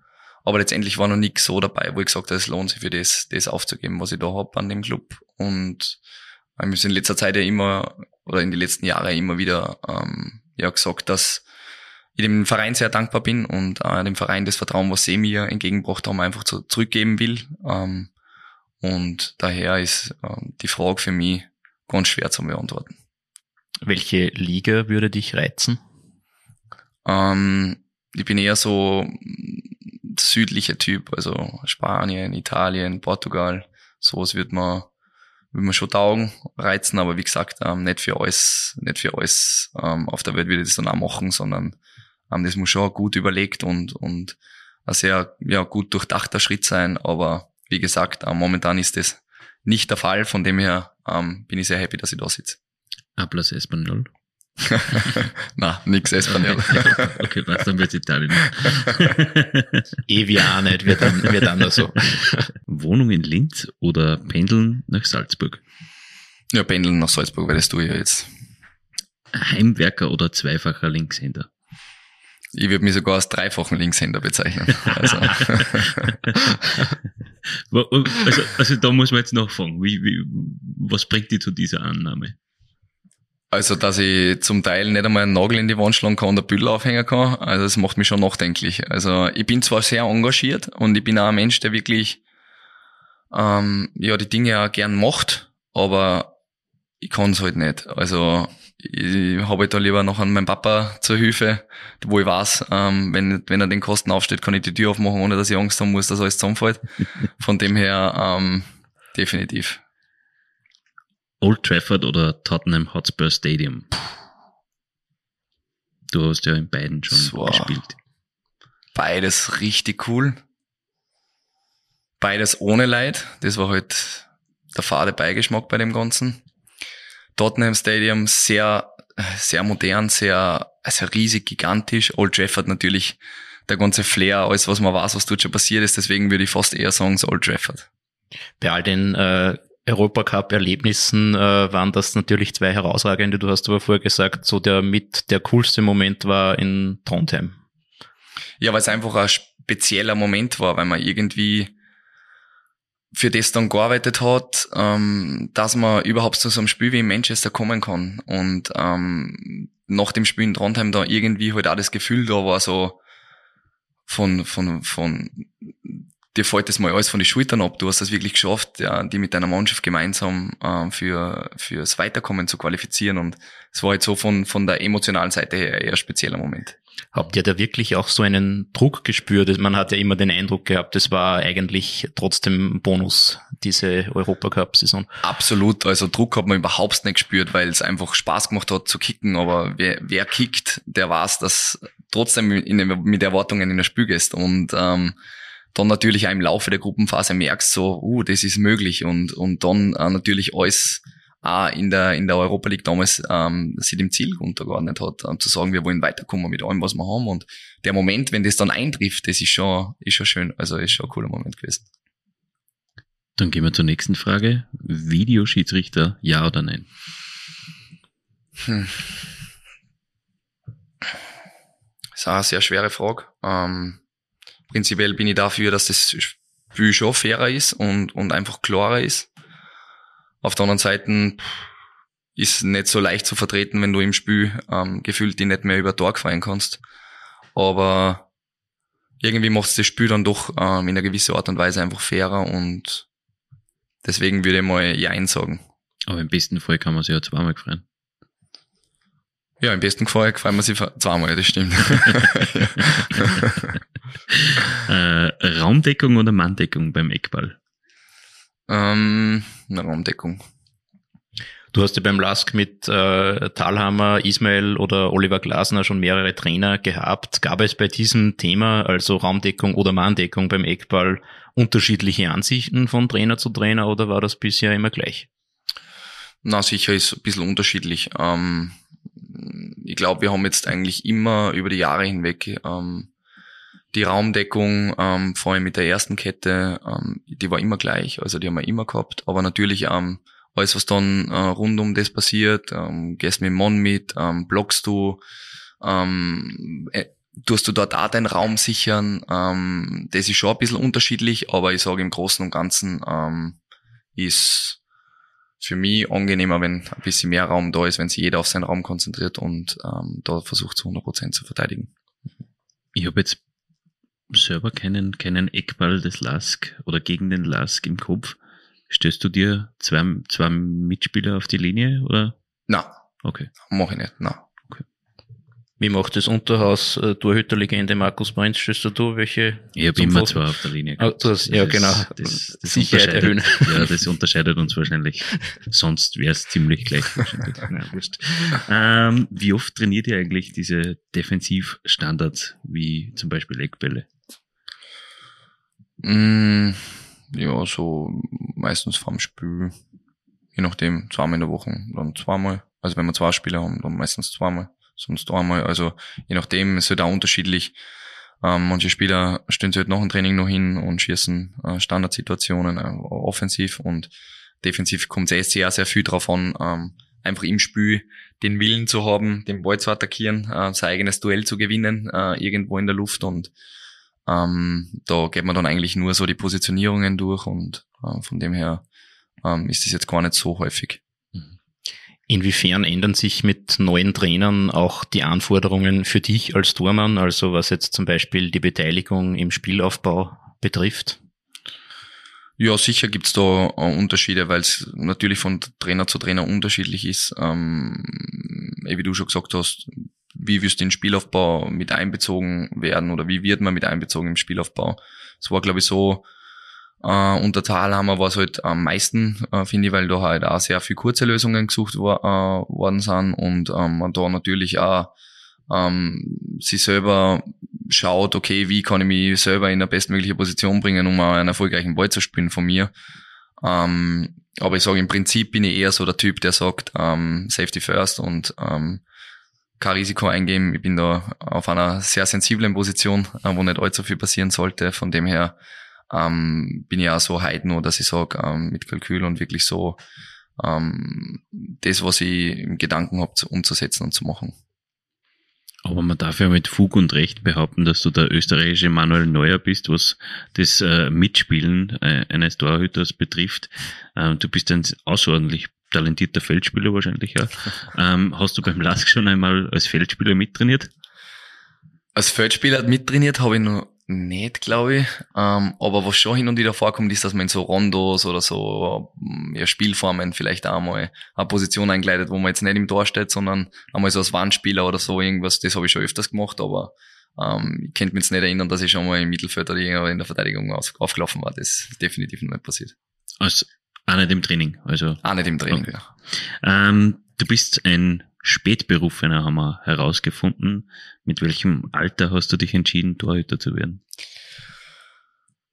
aber letztendlich war noch nichts so dabei, wo ich gesagt habe, es lohnt sich für das, das aufzugeben, was ich da hab an dem Club. Und wir haben in letzter Zeit ja immer, oder in den letzten Jahren immer wieder ähm, ja gesagt, dass ich dem Verein sehr dankbar bin und äh, dem Verein das Vertrauen, was sie mir entgegengebracht haben, einfach zu, zurückgeben will. Ähm, und daher ist äh, die Frage für mich ganz schwer zu beantworten. Welche Liga würde dich reizen? Ähm, ich bin eher so südlicher Typ, also Spanien, Italien, Portugal, sowas wird man, wird man schon taugen, reizen, aber wie gesagt, ähm, nicht für alles, nicht für alles ähm, auf der Welt würde ich das dann auch machen, sondern ähm, das muss schon gut überlegt und, und ein sehr ja, gut durchdachter Schritt sein, aber wie gesagt, ähm, momentan ist das nicht der Fall, von dem her ähm, bin ich sehr happy, dass ich da sitze. Ablass Espanol. Na, nix Espanol. okay, was dann wird's Italien. Ewig auch nicht, wird dann, wird dann so. Wohnung in Linz oder pendeln nach Salzburg? Ja, pendeln nach Salzburg, weil das tue ich ja jetzt. Heimwerker oder zweifacher Linkshänder? Ich würde mich sogar als dreifachen Linkshänder bezeichnen. Also. also, also da muss man jetzt nachfragen. Wie, wie, was bringt dich zu dieser Annahme? Also, dass ich zum Teil nicht einmal einen Nagel in die Wand schlagen kann und ein Bild aufhängen kann, also das macht mich schon nachdenklich. Also ich bin zwar sehr engagiert und ich bin auch ein Mensch, der wirklich ähm, ja die Dinge auch gern macht, aber ich kann es halt nicht. Also ich habe halt da lieber noch an meinen Papa zur Hilfe, wo ich weiß, ähm, wenn, wenn er den Kosten aufsteht, kann ich die Tür aufmachen, ohne dass ich Angst haben muss, dass alles zusammenfällt. Von dem her ähm, definitiv. Old Trafford oder Tottenham Hotspur Stadium? Du hast ja in beiden schon so, gespielt. Beides richtig cool. Beides ohne Leid. Das war halt der fade Beigeschmack bei dem Ganzen. Tottenham Stadium sehr, sehr modern, sehr, also riesig, gigantisch. Old Trafford natürlich der ganze Flair, alles was man weiß, was dort schon passiert ist. Deswegen würde ich fast eher sagen, so Old Trafford. Bei all den äh, Europacup-Erlebnissen äh, waren das natürlich zwei herausragende. Du hast aber vorher gesagt, so der mit der coolste Moment war in Trondheim. Ja, weil es einfach ein spezieller Moment war, weil man irgendwie für das dann gearbeitet hat, ähm, dass man überhaupt zu so einem Spiel wie in Manchester kommen kann. Und ähm, nach dem Spiel in Trondheim da irgendwie halt auch das Gefühl da war so von, von, von dir fällt das mal alles von den Schultern ab. Du hast das wirklich geschafft, ja, die mit deiner Mannschaft gemeinsam ähm, für fürs Weiterkommen zu qualifizieren. Und es war halt so von von der emotionalen Seite her eher spezieller Moment. Habt ihr da wirklich auch so einen Druck gespürt? Man hat ja immer den Eindruck gehabt, es war eigentlich trotzdem Bonus, diese Europacup-Saison. Absolut, also Druck hat man überhaupt nicht gespürt, weil es einfach Spaß gemacht hat zu kicken, aber wer, wer kickt, der weiß, dass trotzdem in, mit Erwartungen in das Spiel gehst und ähm, dann natürlich auch im Laufe der Gruppenphase merkst so, uh, das ist möglich und, und dann äh, natürlich alles auch in der, in der Europa League damals ähm, sich dem Ziel untergeordnet hat, ähm, zu sagen, wir wollen weiterkommen mit allem, was wir haben und der Moment, wenn das dann eintrifft, das ist schon, ist schon schön, also ist schon ein cooler Moment gewesen. Dann gehen wir zur nächsten Frage. Videoschiedsrichter, ja oder nein? Hm. Das ist auch eine sehr schwere Frage. Ähm, prinzipiell bin ich dafür, dass das Spiel schon fairer ist und, und einfach klarer ist. Auf der anderen Seite ist nicht so leicht zu vertreten, wenn du im Spiel ähm, gefühlt die nicht mehr über Tor fallen kannst. Aber irgendwie macht das Spiel dann doch ähm, in einer gewissen Art und Weise einfach fairer und deswegen würde ich mal Ja sagen. Aber im besten Fall kann man sich ja zweimal freuen. Ja, im besten Fall freuen wir sich zweimal, das stimmt. äh, Raumdeckung oder Manndeckung beim Eckball? Ähm, eine Raumdeckung. Du hast ja beim Lask mit äh, Talhammer, Ismail oder Oliver Glasner schon mehrere Trainer gehabt. Gab es bei diesem Thema, also Raumdeckung oder Manndeckung beim Eckball, unterschiedliche Ansichten von Trainer zu Trainer oder war das bisher immer gleich? Na, sicher ist ein bisschen unterschiedlich. Ähm, ich glaube, wir haben jetzt eigentlich immer über die Jahre hinweg ähm, die Raumdeckung, ähm, vor allem mit der ersten Kette, ähm, die war immer gleich, also die haben wir immer gehabt. Aber natürlich ähm, alles, was dann äh, rund um das passiert, ähm, gehst mit dem Mann mit, ähm, blockst du, ähm, äh, tust du dort auch deinen Raum sichern. Ähm, das ist schon ein bisschen unterschiedlich, aber ich sage im Großen und Ganzen ähm, ist für mich angenehmer, wenn ein bisschen mehr Raum da ist, wenn sich jeder auf seinen Raum konzentriert und ähm, da versucht zu 100% zu verteidigen. Ich habe jetzt selber keinen, keinen Eckball des Lask oder gegen den Lask im Kopf. Stößt du dir zwei, zwei Mitspieler auf die Linie oder? Na. Okay. Mach ich nicht, na. Wie macht das Unterhaus äh, Torhüterlegende Markus Prinz? Stößt du welche? Ich habe immer zwei auf der Linie. Oh, du hast, ja, das, genau. Das, das Sicherheit erhöhen. Ja, das unterscheidet uns wahrscheinlich. Sonst wäre es ziemlich gleich. ähm, wie oft trainiert ihr eigentlich diese Defensivstandards, wie zum Beispiel Eckbälle? Mm, ja, so meistens vorm Spiel. Je nachdem, zweimal in der Woche, dann zweimal. Also wenn wir zwei Spieler haben, dann meistens zweimal sonst einmal. Also je nachdem, ist halt auch unterschiedlich. Ähm, manche Spieler stehen sich halt nach dem Training noch hin und schießen äh, Standardsituationen äh, offensiv und defensiv kommt es eh sehr, sehr viel drauf an, ähm, einfach im Spiel den Willen zu haben, den Ball zu attackieren, äh, sein eigenes Duell zu gewinnen, äh, irgendwo in der Luft und ähm, da geht man dann eigentlich nur so die Positionierungen durch und äh, von dem her ähm, ist das jetzt gar nicht so häufig. Inwiefern ändern sich mit neuen Trainern auch die Anforderungen für dich als Tormann, also was jetzt zum Beispiel die Beteiligung im Spielaufbau betrifft? Ja, sicher gibt's da äh, Unterschiede, weil es natürlich von Trainer zu Trainer unterschiedlich ist. Ähm, wie du schon gesagt hast, wie wirst du in den Spielaufbau mit einbezogen werden oder wie wird man mit einbezogen im Spielaufbau? Es war, glaube ich, so, äh, unter Talhammer war es halt am meisten, äh, finde ich, weil da halt auch sehr viel kurze Lösungen gesucht war, äh, worden sind und ähm, man da natürlich auch ähm, sie selber schaut, okay, wie kann ich mich selber in der bestmögliche Position bringen, um einen erfolgreichen Ball zu spielen von mir. Ähm, aber ich sage, im Prinzip bin ich eher so der Typ, der sagt, ähm, Safety first und ähm, kein Risiko eingeben. Ich bin da auf einer sehr sensiblen Position, äh, wo nicht allzu viel passieren sollte. Von dem her ähm, bin ich auch so heiden, dass ich sage, ähm, mit Kalkül und wirklich so ähm, das, was ich im Gedanken habe, umzusetzen und zu machen. Aber man darf ja mit Fug und Recht behaupten, dass du der österreichische Manuel Neuer bist, was das äh, Mitspielen äh, eines Torhüters betrifft. Ähm, du bist ein außerordentlich talentierter Feldspieler wahrscheinlich, ja. ähm, hast du beim LASK schon einmal als Feldspieler mittrainiert? Als Feldspieler mittrainiert habe ich noch nicht, glaube ich. Ähm, aber was schon hin und wieder vorkommt, ist, dass man in so Rondos oder so ja, Spielformen vielleicht auch mal eine Position eingleitet, wo man jetzt nicht im Tor steht, sondern einmal so als Wandspieler oder so irgendwas. Das habe ich schon öfters gemacht, aber ähm, ich könnte mich jetzt nicht erinnern, dass ich schon mal im Mittelfeld oder in der Verteidigung auf, aufgelaufen war. Das ist definitiv noch nicht passiert. Als auch nicht im Training, also. Auch nicht im Training, okay. ja. Ähm, du bist ein Spätberufener, haben wir herausgefunden. Mit welchem Alter hast du dich entschieden, Torhüter zu werden?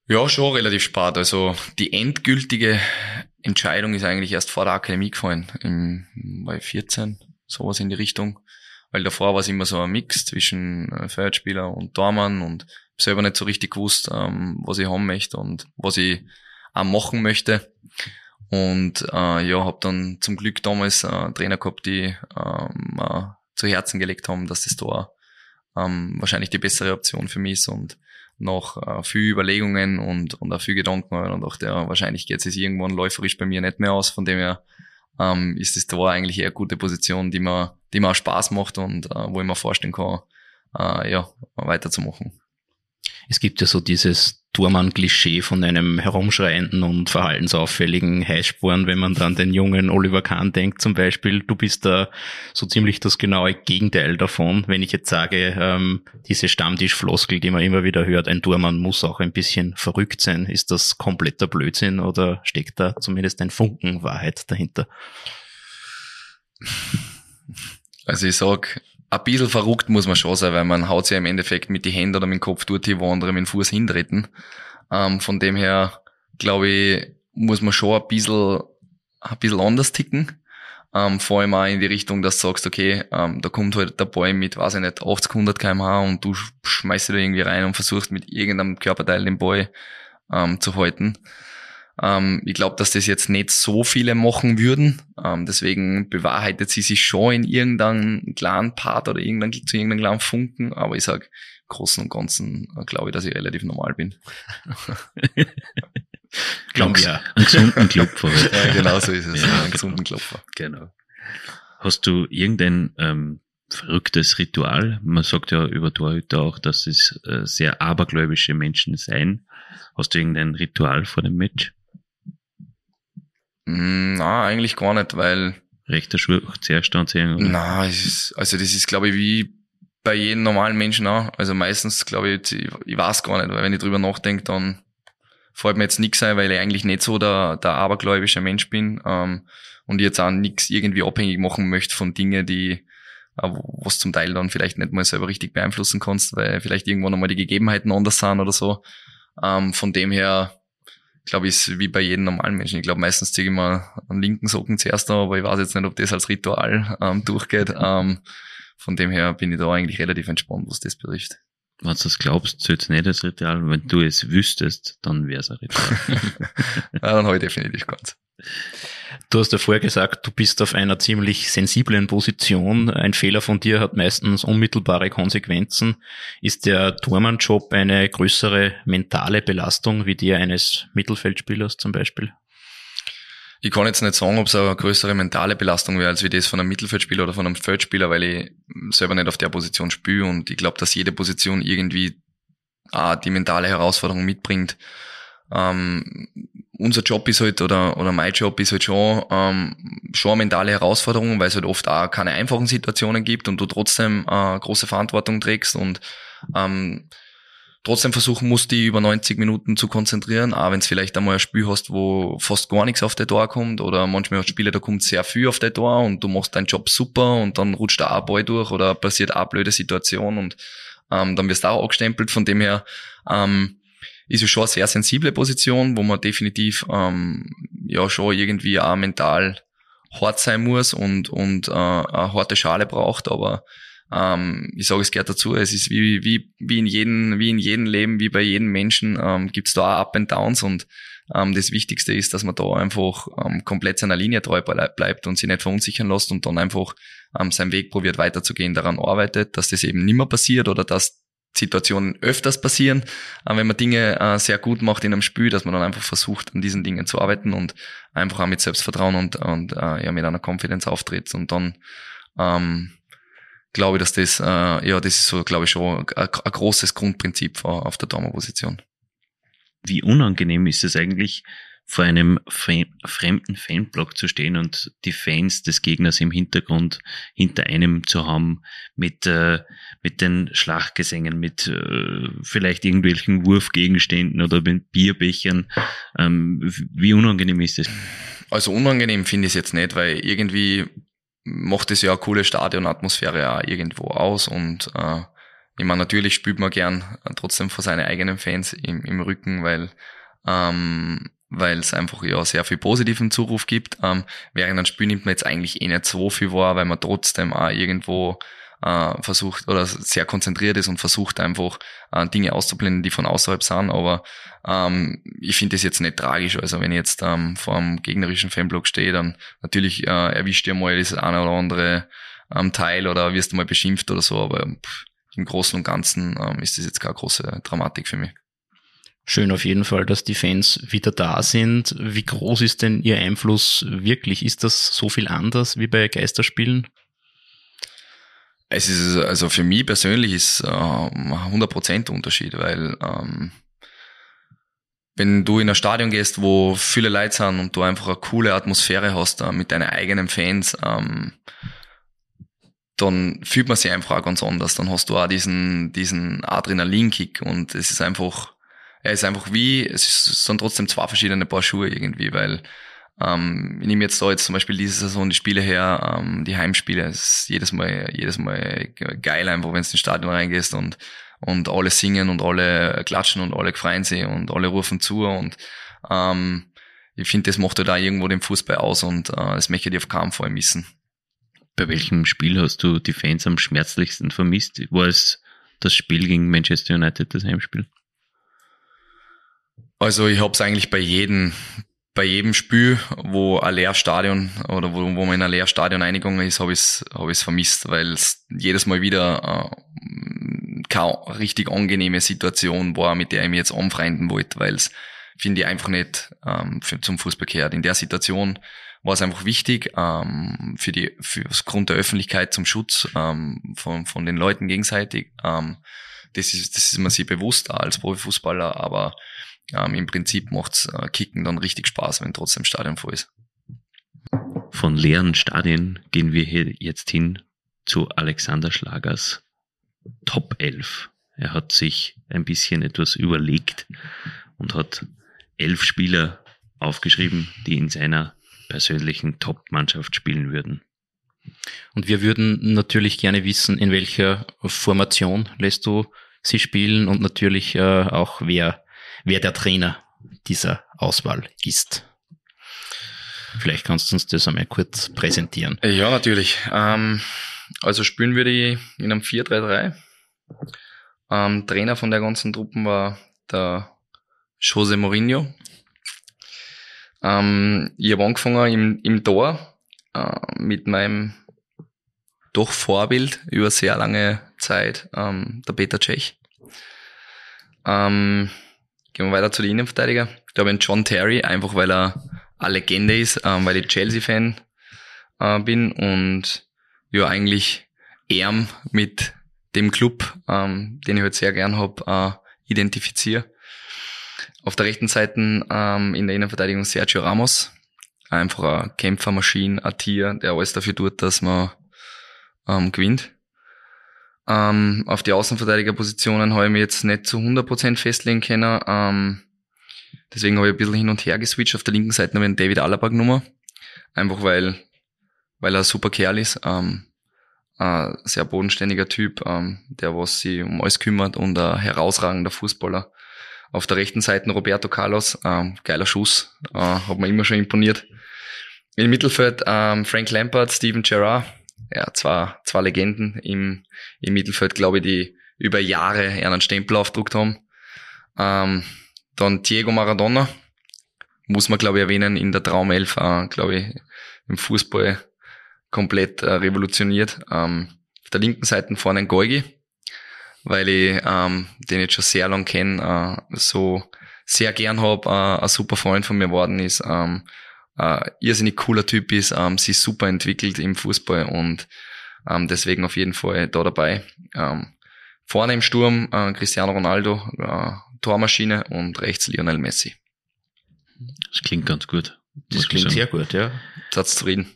Ja, schon relativ spät. Also die endgültige Entscheidung ist eigentlich erst vor der Akademie gefallen, im, bei 14, sowas in die Richtung. Weil davor war es immer so ein Mix zwischen äh, Feldspieler und Tormann und selber nicht so richtig gewusst, ähm, was ich haben möchte und was ich auch machen möchte. Und äh, ja, habe dann zum Glück damals äh, Trainer gehabt, die ähm, äh, zu Herzen gelegt haben, dass das da ähm, wahrscheinlich die bessere Option für mich ist und nach äh, viel Überlegungen und, und auch viel Gedanken und dachte, ja, wahrscheinlich geht es irgendwann läuferisch bei mir nicht mehr aus, von dem her ähm, ist das da eigentlich eher eine gute Position, die mir, die mir auch Spaß macht und äh, wo ich mir vorstellen kann, äh, ja, weiterzumachen. Es gibt ja so dieses Tormann-Klischee von einem herumschreienden und verhaltensauffälligen Heißsporn, wenn man dann den jungen Oliver Kahn denkt zum Beispiel. Du bist da so ziemlich das genaue Gegenteil davon. Wenn ich jetzt sage, ähm, diese Stammtischfloskel, die man immer wieder hört, ein Tormann muss auch ein bisschen verrückt sein, ist das kompletter Blödsinn oder steckt da zumindest ein Funken Wahrheit dahinter? Also ich sag, ein bisschen verrückt muss man schon sein, weil man haut sich ja im Endeffekt mit die Hände oder mit dem Kopf durch, wo andere mit dem Fuß hintreten. Ähm, von dem her, glaube ich, muss man schon ein bisschen, ein bisschen anders ticken. Ähm, vor allem auch in die Richtung, dass du sagst, okay, ähm, da kommt halt der Ball mit, weiß ich nicht, 80, 100 kmh und du schmeißt ihn da irgendwie rein und versuchst mit irgendeinem Körperteil den Ball ähm, zu halten. Ähm, ich glaube, dass das jetzt nicht so viele machen würden. Ähm, deswegen bewahrheitet sie sich schon in irgendeinem kleinen Part oder irgendein, zu irgendeinem kleinen Funken. Aber ich sag Großen und Ganzen äh, glaube ich, dass ich relativ normal bin. Glaube ja. Einen gesunden Klopfer. ja, genau so ist es. Ja, einen gesunden Klopfer. Genau. Hast du irgendein ähm, verrücktes Ritual? Man sagt ja über Torhüter auch, dass es äh, sehr abergläubische Menschen seien. Hast du irgendein Ritual vor dem Match? Hm, na, eigentlich gar nicht, weil. Rechter Schuh zuerst anziehen, oder? Na, ist, also das ist, glaube ich, wie bei jedem normalen Menschen auch. Also meistens, glaube ich, ich, ich weiß gar nicht, weil wenn ich drüber nachdenke, dann fällt mir jetzt nichts ein, weil ich eigentlich nicht so der, der abergläubische Mensch bin ähm, und jetzt auch nichts irgendwie abhängig machen möchte von Dingen, die äh, was zum Teil dann vielleicht nicht mal selber richtig beeinflussen kannst, weil vielleicht irgendwann einmal die Gegebenheiten anders sind oder so. Ähm, von dem her glaube ich, ist wie bei jedem normalen Menschen. Ich glaube, meistens ziehe ich mal einen linken Socken zuerst an, aber ich weiß jetzt nicht, ob das als Ritual ähm, durchgeht. Ähm, von dem her bin ich da eigentlich relativ entspannt, was das betrifft. Wenn du das glaubst, zählt es nicht als Ritual. Wenn du es wüsstest, dann wäre es ein Ritual. ja, dann habe ich definitiv ganz. Du hast ja vorher gesagt, du bist auf einer ziemlich sensiblen Position. Ein Fehler von dir hat meistens unmittelbare Konsequenzen. Ist der Tormannjob eine größere mentale Belastung wie die eines Mittelfeldspielers zum Beispiel? Ich kann jetzt nicht sagen, ob es eine größere mentale Belastung wäre, als wie das von einem Mittelfeldspieler oder von einem Feldspieler, weil ich selber nicht auf der Position spiele und ich glaube, dass jede Position irgendwie ah, die mentale Herausforderung mitbringt. Ähm, unser Job ist halt, oder, oder mein Job ist halt schon, ähm, schon eine mentale Herausforderung, weil es halt oft auch keine einfachen Situationen gibt und du trotzdem äh, große Verantwortung trägst und ähm, trotzdem versuchen musst, die über 90 Minuten zu konzentrieren, auch wenn es vielleicht einmal ein Spiel hast, wo fast gar nichts auf der Tor kommt oder manchmal hast Spiele, da kommt sehr viel auf der Tor und du machst deinen Job super und dann rutscht da ein Ball durch oder passiert auch eine blöde Situation und ähm, dann wirst du auch angestempelt. Von dem her ähm, ist es schon eine sehr sensible Position, wo man definitiv ähm, ja schon irgendwie auch mental hart sein muss und, und äh, eine harte Schale braucht, aber ähm, ich sage, es gehört dazu. Es ist wie, wie, wie in jedem, wie in jedem Leben, wie bei jedem Menschen, ähm, gibt es da auch Up and Downs und ähm, das Wichtigste ist, dass man da einfach ähm, komplett seiner Linie treu bleibt und sich nicht verunsichern lässt und dann einfach ähm, seinen Weg probiert weiterzugehen, daran arbeitet, dass das eben nimmer passiert oder dass Situationen öfters passieren, äh, wenn man Dinge äh, sehr gut macht in einem Spiel, dass man dann einfach versucht, an diesen Dingen zu arbeiten und einfach auch mit Selbstvertrauen und, und äh, ja, mit einer Confidence auftritt und dann ähm, glaube ich, dass das, äh, ja, das ist so, glaube ich, schon ein, großes Grundprinzip auf der Daumenposition. Wie unangenehm ist es eigentlich, vor einem fremden Fanblock zu stehen und die Fans des Gegners im Hintergrund hinter einem zu haben, mit, äh, mit den Schlachtgesängen, mit äh, vielleicht irgendwelchen Wurfgegenständen oder mit Bierbechern. Ähm, wie unangenehm ist es? Also unangenehm finde ich es jetzt nicht, weil irgendwie macht es ja eine coole Stadionatmosphäre auch irgendwo aus und äh, ich meine, natürlich spielt man gern trotzdem vor seine eigenen Fans im, im Rücken, weil ähm, weil es einfach ja sehr viel positiven Zuruf gibt. Ähm, während einem Spiel nimmt man jetzt eigentlich eh nicht so viel wahr, weil man trotzdem auch irgendwo äh, versucht oder sehr konzentriert ist und versucht einfach äh, Dinge auszublenden, die von außerhalb sind. Aber ähm, ich finde das jetzt nicht tragisch. Also wenn ich jetzt ähm, vor einem gegnerischen Fanblock stehe, dann natürlich äh, erwischt ihr mal das eine oder andere ähm, Teil oder wirst du mal beschimpft oder so, aber pff, im Großen und Ganzen ähm, ist das jetzt keine große Dramatik für mich. Schön auf jeden Fall, dass die Fans wieder da sind. Wie groß ist denn Ihr Einfluss wirklich? Ist das so viel anders wie bei Geisterspielen? Es ist, also für mich persönlich ist äh, 100% Unterschied, weil ähm, wenn du in ein Stadion gehst, wo viele Leute sind und du einfach eine coole Atmosphäre hast äh, mit deinen eigenen Fans, ähm, dann fühlt man sich einfach auch ganz anders. Dann hast du auch diesen, diesen Adrenalinkick und es ist einfach, er ist einfach wie, es sind trotzdem zwei verschiedene Paar Schuhe irgendwie, weil ähm, ich nehme jetzt da jetzt zum Beispiel diese Saison die Spiele her, ähm, die Heimspiele, es ist jedes Mal, jedes Mal geil einfach, wenn du ins Stadion reingehst und, und alle singen und alle klatschen und alle freuen sich und alle rufen zu und ähm, ich finde, das macht halt auch irgendwo den Fußball aus und äh, das möchte ich auf keinen Fall missen. Bei welchem Spiel hast du die Fans am schmerzlichsten vermisst? War es das Spiel gegen Manchester United, das Heimspiel? Also ich habe es eigentlich bei jedem, bei jedem Spiel, wo ein Leerstadion oder wo, wo man in ein Leerstadion eingegangen ist, habe ich es hab ich's vermisst, weil es jedes Mal wieder äh, keine richtig angenehme Situation war, mit der ich mich jetzt anfreunden wollte, weil es finde ich einfach nicht ähm, für, zum Fußball gehört. In der Situation war es einfach wichtig ähm, für die für das Grund der Öffentlichkeit zum Schutz ähm, von, von den Leuten gegenseitig. Ähm, das ist das ist man sich bewusst als Profifußballer, aber ähm, im Prinzip macht's äh, Kicken dann richtig Spaß, wenn trotzdem Stadion voll ist. Von leeren Stadien gehen wir hier jetzt hin zu Alexander Schlagers Top 11. Er hat sich ein bisschen etwas überlegt und hat elf Spieler aufgeschrieben, die in seiner persönlichen Top-Mannschaft spielen würden. Und wir würden natürlich gerne wissen, in welcher Formation lässt du sie spielen und natürlich äh, auch wer wer der Trainer dieser Auswahl ist. Vielleicht kannst du uns das einmal kurz präsentieren. Ja, natürlich. Ähm, also spielen würde ich in einem 4-3-3. Ähm, Trainer von der ganzen Truppen war der Jose Mourinho. Ähm, ich habe angefangen im, im Tor äh, mit meinem doch Vorbild über sehr lange Zeit, ähm, der Peter Cech. Ähm, gehen wir weiter zu den Innenverteidiger. Ich glaube, John Terry, einfach weil er eine Legende ist, ähm, weil ich Chelsea-Fan äh, bin und ja, eigentlich Erm mit dem Club, ähm, den ich halt sehr gern hab, äh, identifiziere. Auf der rechten Seite ähm, in der Innenverteidigung Sergio Ramos. Einfach eine Kämpfermaschine, ein Tier, der alles dafür tut, dass man ähm, gewinnt. Ähm, auf die Außenverteidigerpositionen habe ich mich jetzt nicht zu 100% festlegen können. Ähm, deswegen habe ich ein bisschen hin und her geswitcht. Auf der linken Seite habe ich einen David Alaba genommen. Einfach weil, weil er ein super Kerl ist. Ähm, ein sehr bodenständiger Typ, ähm, der was sich um alles kümmert und ein herausragender Fußballer. Auf der rechten Seite Roberto Carlos, ähm, geiler Schuss, äh, hat mir immer schon imponiert. Im Mittelfeld ähm, Frank Lampard, Steven Gerrard, ja, zwei, zwei Legenden im, im Mittelfeld, glaube ich, die über Jahre einen Stempel aufgedruckt haben. Ähm, dann Diego Maradona, muss man, glaube ich, erwähnen, in der Traumelf, äh, glaube ich, im Fußball komplett äh, revolutioniert. Ähm, auf der linken Seite vorne ein Goigi, weil ich ähm, den jetzt schon sehr lang kenne, äh, so sehr gern hab, äh, ein super Freund von mir geworden ist, ähm, äh, irrsinnig cooler Typ ist, ähm, sich super entwickelt im Fußball und ähm, deswegen auf jeden Fall da dabei. Ähm, vorne im Sturm äh, Cristiano Ronaldo, äh, Tormaschine und rechts Lionel Messi. Das klingt ganz gut. Das klingt sehr gut, ja. Satz zufrieden.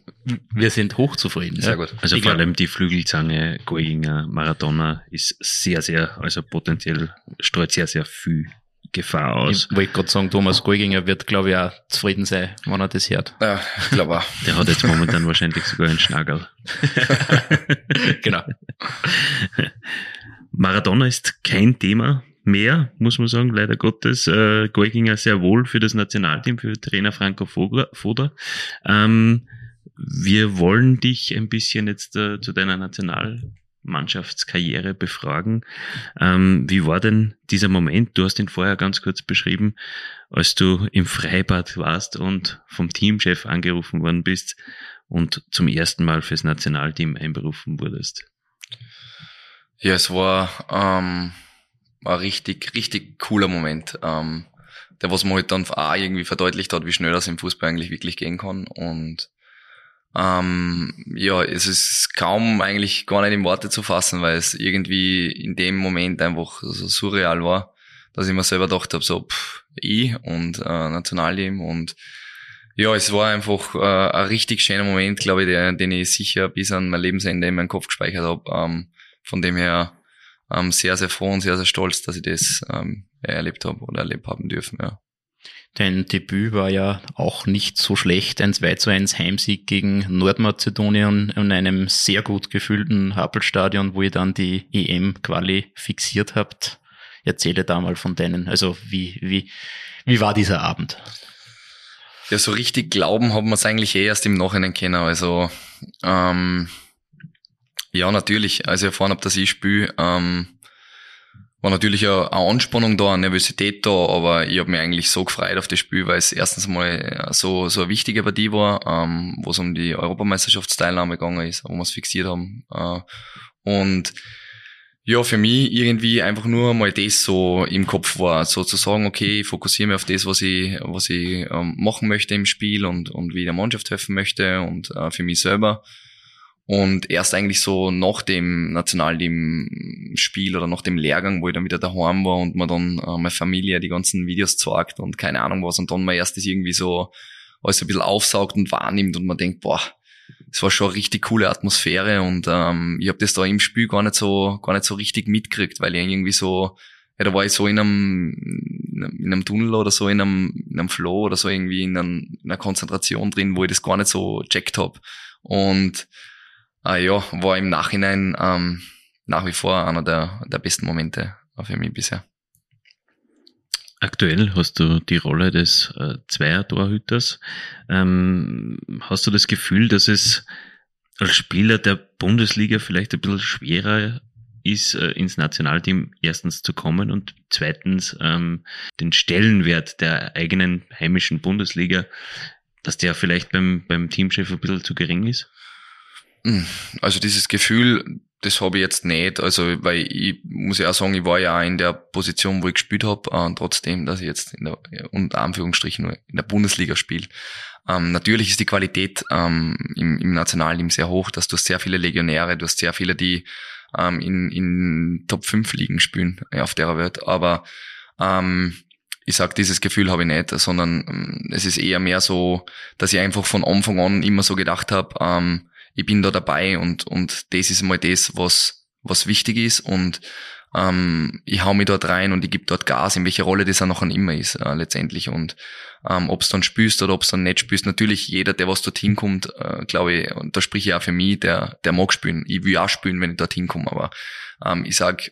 Wir sind hochzufrieden. Sehr ja. gut. Also Ich vor allem die Flügelzange Goiginger Maradona ist sehr, sehr, also potenziell streut sehr, sehr viel Gefahr aus. Ich wollte gerade sagen, Thomas Golginger wird, glaube ich, auch zufrieden sein, wenn er das hört. Ja, ich glaube auch. Der hat jetzt momentan wahrscheinlich sogar einen Schnagel. genau. Maradona ist kein Thema mehr, muss man sagen, leider Gottes. Äh, Goiginger sehr wohl für das Nationalteam, für Trainer Franco Vogler- Foda. Ähm, wir wollen dich ein bisschen jetzt äh, zu deiner Nationalmannschaftskarriere befragen. Ähm, wie war denn dieser Moment? Du hast ihn vorher ganz kurz beschrieben, als du im Freibad warst und vom Teamchef angerufen worden bist und zum ersten Mal fürs Nationalteam einberufen wurdest. Ja, es war ähm, ein richtig, richtig cooler Moment. Ähm, der, was man halt dann auch irgendwie verdeutlicht hat, wie schnell das im Fußball eigentlich wirklich gehen kann. Und ähm, ja, es ist kaum eigentlich gar nicht in Worte zu fassen, weil es irgendwie in dem Moment einfach so surreal war, dass ich mir selber gedacht habe, so pff, ich und äh, Nationalteam und ja, es war einfach äh, ein richtig schöner Moment, glaube ich, der, den ich sicher bis an mein Lebensende in meinem Kopf gespeichert habe. Ähm, von dem her ähm, sehr, sehr froh und sehr, sehr stolz, dass ich das ähm, erlebt habe oder erlebt haben dürfen. Ja. Dein Debüt war ja auch nicht so schlecht. Ein 2 zu 1 Heimsieg gegen Nordmazedonien in einem sehr gut gefüllten Happelstadion, wo ihr dann die EM-Quali fixiert habt. Erzähle da mal von deinen, also wie, wie, wie war dieser Abend? ja, so richtig glauben haben wir es eigentlich eh erst im Nachhinein kennen. Also ähm, ja, natürlich. Als ich erfahren habe, dass ich spiele, ähm, war natürlich eine, Anspannung da, eine Nervosität da, aber ich habe mich eigentlich so gefreut auf das Spiel, weil es erstens mal äh, so, so eine wichtige Partie war, ähm, wo es um die Europameisterschaftsteilnahme gegangen ist, wo wir es fixiert haben. Äh, und ja, für mich irgendwie einfach nur mal das so im Kopf war, so zu sagen, okay, ich fokussiere mich auf das, was ich, was ich ähm, machen möchte im Spiel und, und wie der Mannschaft helfen möchte und äh, für mich selber. Und erst eigentlich so nach dem Nationalteam-Spiel oder nach dem Lehrgang, wo ich dann wieder daheim war und mir dann äh, meine Familie die ganzen Videos zeigt und keine Ahnung was und dann mal erst das irgendwie so alles ein bisschen aufsaugt und wahrnimmt und man denkt, boah, es war schon eine richtig coole Atmosphäre und ähm, ich habe das da im Spiel gar nicht so gar nicht so richtig mitgekriegt, weil ich irgendwie so ja, da war ich so in einem in einem Tunnel oder so in einem in einem Flow oder so irgendwie in, einem, in einer Konzentration drin, wo ich das gar nicht so checkt hab. Und äh, ja, war im Nachhinein ähm, nach wie vor einer der der besten Momente für mich bisher. Aktuell hast du die Rolle des äh, Zweier-Torhüters. Ähm, hast du das Gefühl, dass es als Spieler der Bundesliga vielleicht ein bisschen schwerer ist, äh, ins Nationalteam erstens zu kommen und zweitens ähm, den Stellenwert der eigenen heimischen Bundesliga, dass der vielleicht beim, beim Teamchef ein bisschen zu gering ist? Hm, also dieses Gefühl, das habe ich jetzt nicht. Also, weil ich muss ja auch sagen, ich war ja auch in der Position, wo ich gespielt habe, äh, trotzdem, dass ich jetzt in der, unter Anführungsstrichen nur in der Bundesliga spiele. Ähm, natürlich ist die Qualität ähm, im, im Nationalteam sehr hoch, dass du hast sehr viele Legionäre, du hast sehr viele, die ähm, in, in Top 5 Ligen spielen ja, auf der Welt. Aber ähm, ich sag, dieses Gefühl habe ich nicht, sondern ähm, es ist eher mehr so, dass ich einfach von Anfang an immer so gedacht habe, ähm, ich bin da dabei und, und das ist mal das, was, was wichtig ist und ähm, ich hau mich dort rein und ich gebe dort Gas, in welcher Rolle das auch noch immer ist äh, letztendlich und ähm, ob es dann spürst oder ob es dann nicht spürst. Natürlich jeder, der was dorthin kommt, äh, glaube ich, und da spreche ich auch für mich, der, der mag spielen. Ich will auch spielen, wenn ich dorthin komme, aber ähm, ich sag,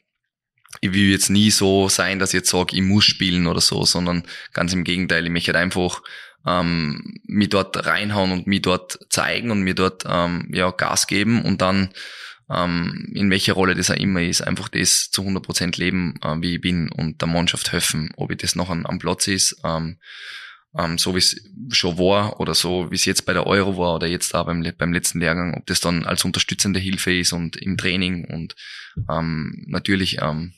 ich will jetzt nie so sein, dass ich jetzt sage, ich muss spielen oder so, sondern ganz im Gegenteil, ich möchte halt einfach ähm, mich dort reinhauen und mich dort zeigen und mir dort ähm, ja Gas geben und dann ähm, in welcher Rolle das auch immer ist, einfach das zu 100% leben, äh, wie ich bin und der Mannschaft helfen, ob ich das noch an, am Platz ist, ähm, ähm, so wie es schon war oder so wie es jetzt bei der Euro war oder jetzt da beim, beim letzten Lehrgang, ob das dann als unterstützende Hilfe ist und im Training und ähm, natürlich ähm,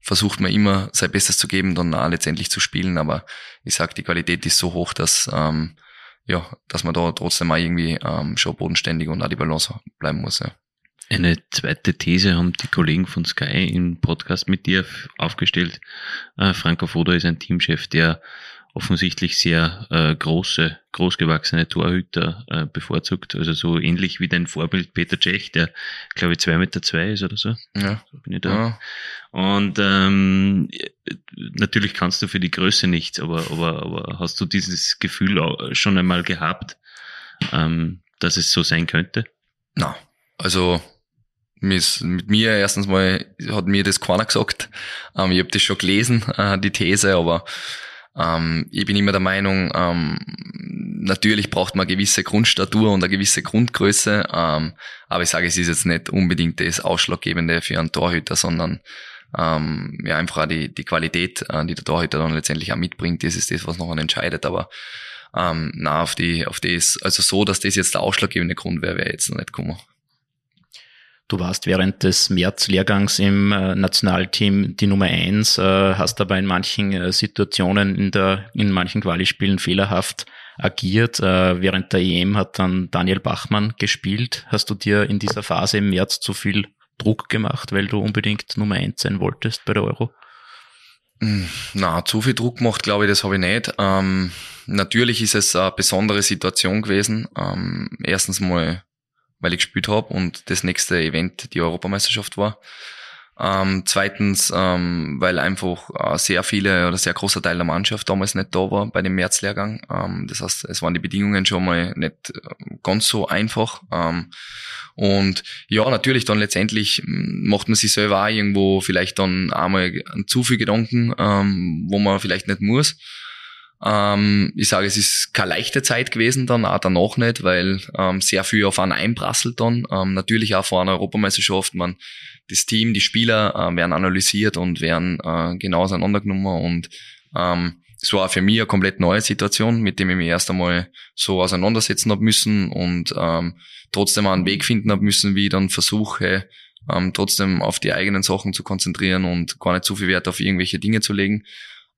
versucht man immer sein Bestes zu geben, dann auch letztendlich zu spielen. Aber ich sag, die Qualität ist so hoch, dass ähm, ja, dass man da trotzdem mal irgendwie ähm, schon bodenständig und auch die Balance bleiben muss. Ja. Eine zweite These haben die Kollegen von Sky im Podcast mit dir aufgestellt. Äh, Franco Foda ist ein Teamchef, der offensichtlich sehr äh, große, großgewachsene Torhüter äh, bevorzugt. Also so ähnlich wie dein Vorbild Peter Cech, der glaube ich zwei Meter zwei ist oder so. Ja. So bin ich da. Ja. Und ähm, natürlich kannst du für die Größe nichts, aber, aber, aber hast du dieses Gefühl schon einmal gehabt, ähm, dass es so sein könnte? Na, also mit, mit mir erstens mal hat mir das keiner gesagt. Ähm, ich habe das schon gelesen, äh, die These, aber ähm, ich bin immer der Meinung, ähm, natürlich braucht man eine gewisse Grundstatur und eine gewisse Grundgröße, ähm, aber ich sage, es ist jetzt nicht unbedingt das Ausschlaggebende für einen Torhüter, sondern ähm, ja einfach die, die Qualität, äh, die der Torhüter dann letztendlich auch mitbringt, das ist das, was noch entscheidet, aber ähm, na auf die, auf das, also so, dass das jetzt der ausschlaggebende Grund wäre, wäre jetzt noch nicht gekommen. Du warst während des März-Lehrgangs im äh, Nationalteam die Nummer eins, äh, hast aber in manchen äh, Situationen in der, in manchen Qualispielen fehlerhaft agiert. Äh, während der EM hat dann Daniel Bachmann gespielt. Hast du dir in dieser Phase im März zu viel Druck gemacht, weil du unbedingt Nummer eins sein wolltest bei der Euro? Hm, na, zu viel Druck gemacht, glaube ich, das habe ich nicht. Ähm, natürlich ist es eine besondere Situation gewesen. Ähm, erstens mal weil ich gespielt habe und das nächste Event die Europameisterschaft war. Ähm, zweitens, ähm, weil einfach äh, sehr viele oder sehr großer Teil der Mannschaft damals nicht da war bei dem Märzlehrgang. Ähm, das heißt, es waren die Bedingungen schon mal nicht äh, ganz so einfach. Ähm, und ja, natürlich dann letztendlich macht man sich selber auch irgendwo vielleicht dann einmal zu viel Gedanken, ähm, wo man vielleicht nicht muss. Ähm, ich sage, es ist keine leichte Zeit gewesen dann, auch danach nicht, weil ähm, sehr viel auf einen einprasselt dann. Ähm, natürlich auch vor einer Europameisterschaft, man, das Team, die Spieler äh, werden analysiert und werden äh, genau auseinandergenommen und ähm, es war für mich eine komplett neue Situation, mit dem ich mich erst einmal so auseinandersetzen habe müssen und ähm, trotzdem einen Weg finden habe müssen, wie ich dann versuche, ähm, trotzdem auf die eigenen Sachen zu konzentrieren und gar nicht zu viel Wert auf irgendwelche Dinge zu legen.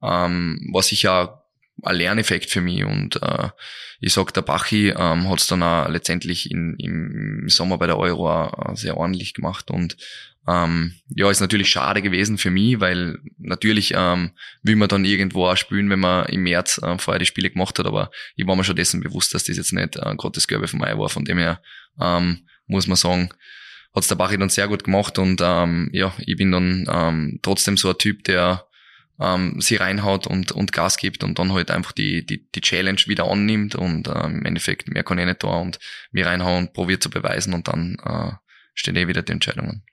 Ähm, was ich ja ein Lerneffekt für mich. Und äh, ich sag, der Bachi ähm, hat es dann auch letztendlich in, im Sommer bei der Euro auch sehr ordentlich gemacht. Und ähm, ja, ist natürlich schade gewesen für mich, weil natürlich ähm, will man dann irgendwo auch spielen, wenn man im März äh, vorher die Spiele gemacht hat, aber ich war mir schon dessen bewusst, dass das jetzt nicht äh, das Gelbe von Mai war. Von dem her ähm, muss man sagen, hat's der Bachi dann sehr gut gemacht und ähm, ja, ich bin dann ähm, trotzdem so ein Typ, der ähm, sie reinhaut und, und Gas gibt und dann halt einfach die, die, die Challenge wieder annimmt und äh, im Endeffekt mehr kann ich nicht da und mir reinhauen und probiert zu beweisen und dann äh, stehen eh wieder die Entscheidungen.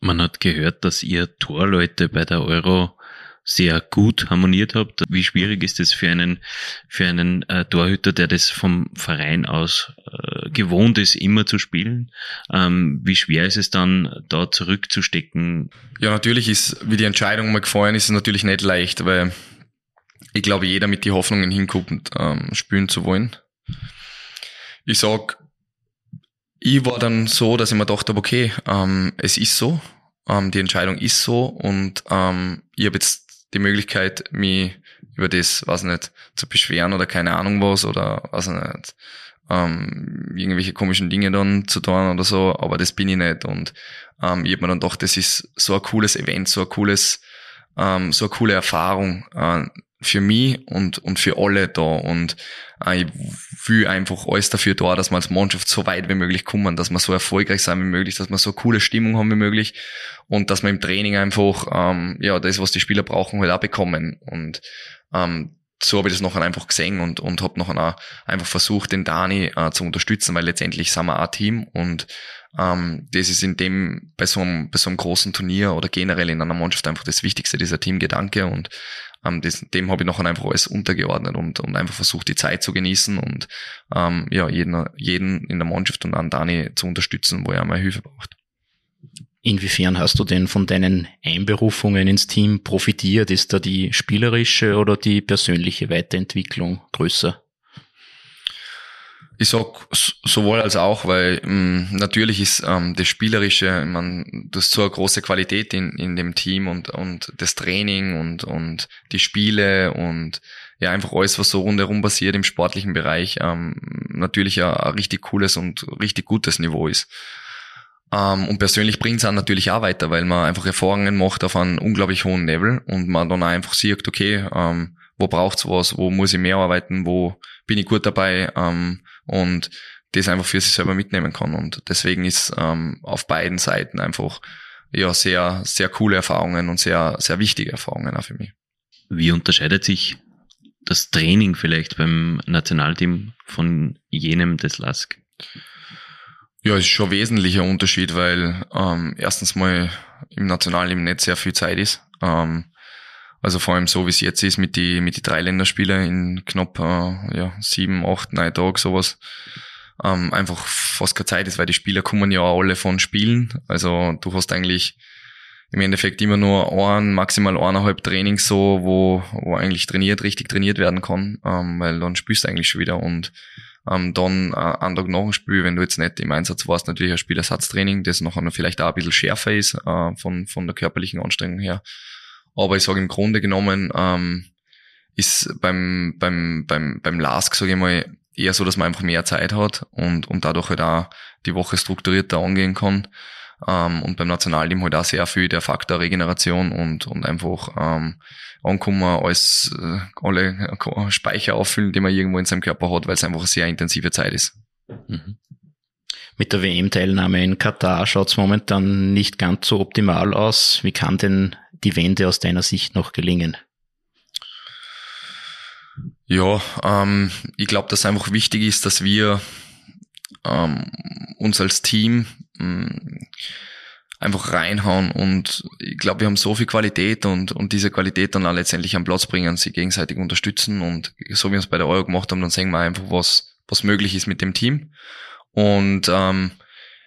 Man hat gehört, dass ihr Torleute bei der Euro sehr gut harmoniert habt. Wie schwierig ist es für einen, für einen äh, Torhüter, der das vom Verein aus äh, gewohnt ist, immer zu spielen? Ähm, wie schwer ist es dann, da zurückzustecken? Ja, natürlich ist, wie die Entscheidung mal gefallen ist, ist natürlich nicht leicht, weil ich glaube, jeder mit die Hoffnungen hinguckt, ähm, spielen zu wollen. Ich sag, ich war dann so, dass ich mir gedacht habe, okay, ähm, es ist so, ähm, die Entscheidung ist so und ähm, ich habe jetzt die Möglichkeit, mich über das, was nicht, zu beschweren oder keine Ahnung was oder was nicht, ähm, irgendwelche komischen Dinge dann zu tun oder so, aber das bin ich nicht. Und ähm, ich habe mir dann gedacht, das ist so ein cooles Event, so ein cooles, ähm, so eine coole Erfahrung, äh, für mich und, und für alle da. Und äh, ich will einfach alles dafür da, dass wir als Mannschaft so weit wie möglich kommen, dass wir so erfolgreich sein wie möglich, dass wir so coole Stimmung haben wie möglich und dass wir im Training einfach ähm, ja das, was die Spieler brauchen, halt auch bekommen. Und ähm, so habe ich das nachher einfach gesehen und, und habe nachher einfach versucht, den Dani äh, zu unterstützen, weil letztendlich sind wir ein Team und ähm, das ist in dem, bei so, einem, bei so einem großen Turnier oder generell in einer Mannschaft einfach das Wichtigste, dieser Teamgedanke und ähm, das, dem habe ich nachher einfach alles untergeordnet und, und einfach versucht, die Zeit zu genießen und ähm, ja, jeden, jeden in der Mannschaft und an Dani zu unterstützen, wo er mal Hilfe braucht. Inwiefern hast du denn von deinen Einberufungen ins Team profitiert? Ist da die spielerische oder die persönliche Weiterentwicklung größer? Ich sag sowohl als auch, weil mh, mm, natürlich ist ähm, das Spielerische, man, das ist so eine große Qualität in, in dem Team und, und das Training und, und die Spiele und ja einfach alles, was so rundherum passiert im sportlichen Bereich, ähm, natürlich ein, ein richtig cooles und richtig gutes Niveau ist. Ähm, und persönlich bringt es natürlich auch weiter, weil man einfach Erfahrungen macht auf einem unglaublich hohen Level und man dann einfach sieht, okay, ähm, wo braucht's was, wo muss ich mehr arbeiten, wo bin ich gut dabei ähm, und das einfach für sich selber mitnehmen kann. Und deswegen ist ähm, auf beiden Seiten einfach ja sehr, sehr coole Erfahrungen und sehr, sehr wichtige Erfahrungen auch für mich. Wie unterscheidet sich das Training vielleicht beim Nationalteam von jenem des LASK? Ja, es ist schon ein wesentlicher Unterschied, weil ähm, erstens mal im Nationalteam nicht sehr viel Zeit ist. Ähm, also vor allem so, wie es jetzt ist mit die, mit die drei Länderspiele in knapp äh, ja, sieben, acht, neun Tagen sowas. Ähm, einfach fast keine Zeit ist, weil die Spieler kommen ja alle von Spielen. Also du hast eigentlich im Endeffekt immer nur ein, maximal eineinhalb Trainings so, wo, wo eigentlich trainiert, richtig trainiert werden kann, ähm, weil dann spielst du eigentlich schon wieder und ähm, dann äh, einen Tag nach dem Spiel, wenn du jetzt nicht im Einsatz warst, natürlich ein Spielersatztraining, das nachher vielleicht auch ein bisschen schärfer ist äh, von, von der körperlichen Anstrengung her. Aber ich sage im Grunde genommen, ähm, ist beim, beim, beim, beim LASK, sage ich mal, eher so, dass man einfach mehr Zeit hat und, und dadurch halt auch die Woche strukturierter angehen kann. Ähm, und beim Nationalteam halt auch sehr viel der Faktor Regeneration und, und einfach ähm, ankommen, als äh, alle Speicher auffüllen, die man irgendwo in seinem Körper hat, weil es einfach eine sehr intensive Zeit ist. Mhm. Mit der WM-Teilnahme in Katar schaut es momentan nicht ganz so optimal aus. Wie kann denn die Wende aus deiner Sicht noch gelingen? Ja, ähm, ich glaube, dass einfach wichtig ist, dass wir ähm, uns als Team ähm, einfach reinhauen und ich glaube, wir haben so viel Qualität und, und diese Qualität dann auch letztendlich am Platz bringen, sie gegenseitig unterstützen und so wie wir es bei der Euro gemacht haben, dann sehen wir einfach, was, was möglich ist mit dem Team und ähm,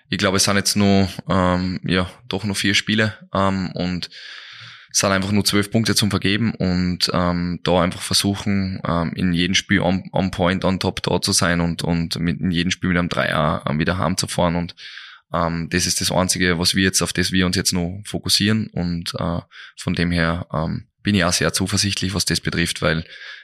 ich glaube, es sind jetzt nur, ähm, ja, doch nur vier Spiele ähm, und es sind einfach nur zwölf Punkte zum Vergeben und ähm, da einfach versuchen, ähm, in jedem Spiel on, on point, on top da zu sein und, und mit, in jedem Spiel mit einem Dreier ähm, wieder heimzufahren und ähm, das ist das Einzige, was wir jetzt, auf das wir uns jetzt noch fokussieren und äh, von dem her ähm, bin ich auch sehr zuversichtlich, was das betrifft, weil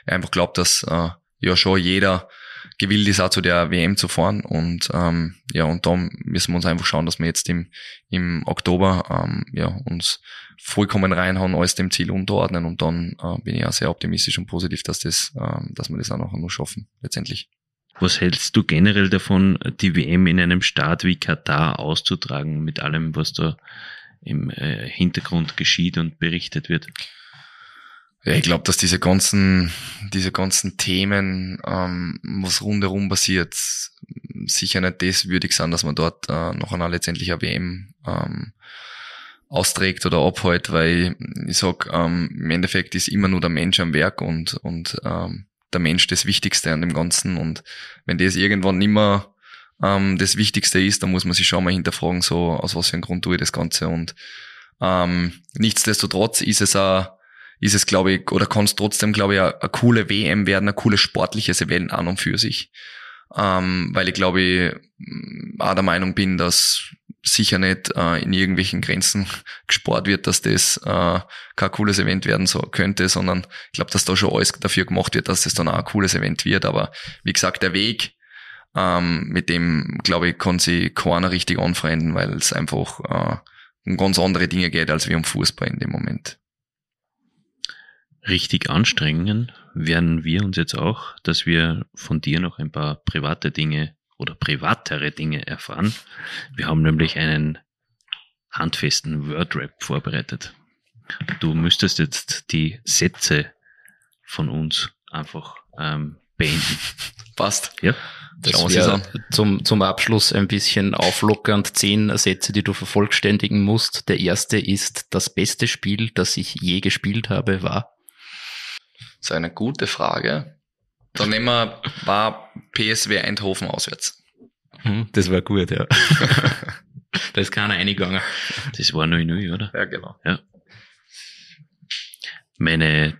ich einfach glaube, dass äh, ja schon jeder gewillt ist, auch zu der WM zu fahren. Und ähm, ja, und da müssen wir uns einfach schauen, dass wir jetzt im, im Oktober ähm, ja, uns vollkommen reinhauen, alles dem Ziel unterordnen und dann äh, bin ich auch sehr optimistisch und positiv, dass das, äh, dass wir das auch noch, noch schaffen, letztendlich. Was hältst du generell davon, die WM in einem Staat wie Katar auszutragen, mit allem, was da im äh, Hintergrund geschieht und berichtet wird? Ja, ich glaube, dass diese ganzen, diese ganzen Themen, ähm, was rundherum passiert, sicher nicht das würdig sind, dass man dort äh, noch einmal letztendlich eine WM ähm, austrägt oder abhält, weil ich sag, ähm, im Endeffekt ist immer nur der Mensch am Werk und, und ähm, der Mensch das Wichtigste an dem Ganzen. Und wenn das irgendwann mehr ähm, das Wichtigste ist, dann muss man sich schon mal hinterfragen, so aus was für einem Grund tue ich das Ganze. Und ähm, nichtsdestotrotz ist es auch, ist es, glaube ich, oder kann es trotzdem, glaube ich, eine, eine coole WM werden, ein cooles sportliches Event an und für sich. Ähm, weil ich glaube ich auch der Meinung bin, dass sicher nicht äh, in irgendwelchen Grenzen gespart wird, dass das äh, kein cooles Event werden so könnte, sondern ich glaube, dass da schon alles dafür gemacht wird, dass das dann auch ein cooles Event wird. Aber wie gesagt, der Weg, ähm, mit dem, glaube ich, kann sich keiner richtig anfreunden, weil es einfach äh, um ganz andere Dinge geht als wie um Fußball in dem Moment. Richtig anstrengen werden wir uns jetzt auch, dass wir von dir noch ein paar private Dinge oder privatere Dinge erfahren. Wir haben nämlich einen handfesten Wordrap vorbereitet. Du müsstest jetzt die Sätze von uns einfach ähm, beenden. Passt. Ja. Das wäre zum, zum Abschluss ein bisschen auflockernd. Zehn Sätze, die du vervollständigen musst. Der erste ist, das beste Spiel, das ich je gespielt habe, war? Das ist eine gute Frage. Dann nehmen wir, war PSW Eindhoven auswärts. Hm, das war gut, ja. da ist keiner eingegangen. Das war 0-0, oder? Ja, genau. Ja. Meine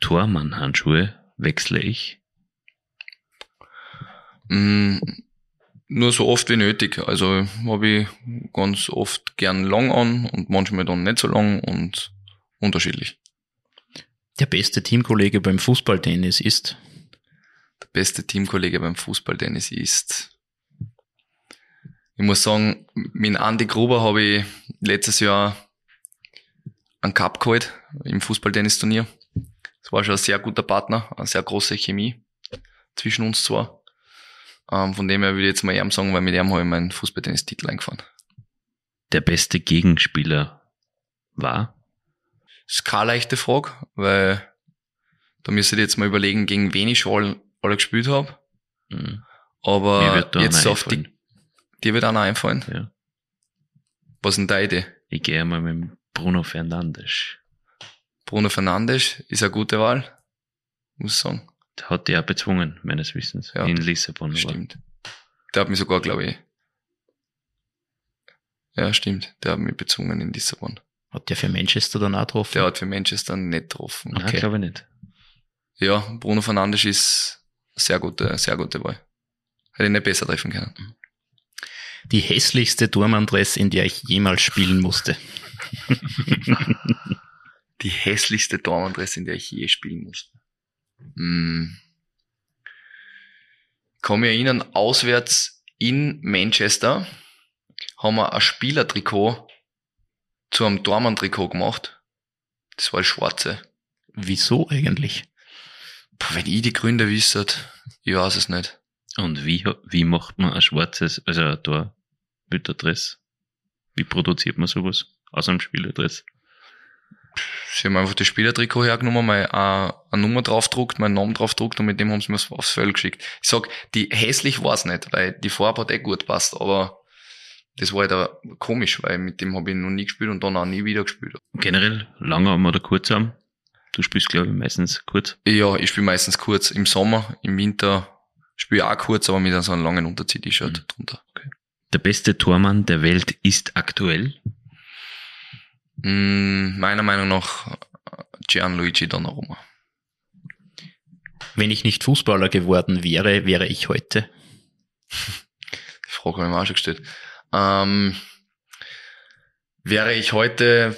Tormann-Handschuhe wechsle ich. Mm, nur so oft wie nötig. Also habe ich ganz oft gern lang an und manchmal dann nicht so lang und unterschiedlich. Der beste Teamkollege beim Fußballtennis ist? Der beste Teamkollege beim Fußballtennis ist. Ich muss sagen, mit Andy Gruber habe ich letztes Jahr einen Cup geholt im Fußballtennisturnier. Es war schon ein sehr guter Partner, eine sehr große Chemie zwischen uns zwei. Ähm, von dem her würde ich jetzt mal ihm sagen, weil mit ihm habe ich meinen Fußballtennis-Titel eingefahren. Der beste Gegenspieler war? Das ist keine leichte Frage, weil da müsste ich jetzt mal überlegen, gegen wen ich schon alle gespielt habe. Mhm. Aber jetzt auf die, dir wird einer einfallen. Ja. Was ist denn deine Idee? Ich gehe einmal mit Bruno Fernandes. Bruno Fernandes ist eine gute Wahl, muss ich sagen. Der hat die auch bezwungen, meines Wissens, Ja. in Lissabon. Stimmt. Der hat mich sogar, glaube ich. Ja, stimmt. Der hat mich bezwungen in Lissabon. Hat der für Manchester dann auch getroffen? Der hat für Manchester nicht getroffen. Nein, Okay. glaube ich nicht. Ja, Bruno Fernandes ist sehr gute, sehr gute Wahl. Hätte ich nicht besser treffen können. Die hässlichste Turmandress, in der ich jemals spielen musste. Die hässlichste Dormadresse, in der ich je spielen musste. Hm. Ich kann mich erinnern, auswärts in Manchester haben wir ein Spielertrikot zu einem Dormann-Trikot gemacht. Das war das schwarze. Wieso eigentlich? Wenn ich die Gründe wüsste, ich weiß es nicht. Und wie, wie macht man ein schwarzes, also ein Tor mit Adress? Wie produziert man sowas aus einem Spieladress? Sie haben einfach das Spielertrikot hergenommen, mal eine, eine Nummer draufdruckt, meinen Namen draufdruckt und mit dem haben sie mir aufs Feld geschickt. Ich sag, die hässlich war's nicht, weil die Farbe hat eh gut passt, aber das war halt auch komisch, weil mit dem habe ich noch nie gespielt und dann auch nie wieder gespielt. Generell langsam oder kurzarm? Du spielst, glaube ich, meistens kurz. Ja, ich spiele meistens kurz. Im Sommer, im Winter spiele ich auch kurz, aber mit so einem langen Unterzieh-T-Shirt Mhm. drunter. Okay. Der beste Tormann der Welt ist aktuell. Mm, meiner Meinung nach äh, Gianluigi Donnarumma. Wenn ich nicht Fußballer geworden wäre, wäre ich heute. Die Frage habe ich mir auch schon gestellt. Ähm, wäre ich heute,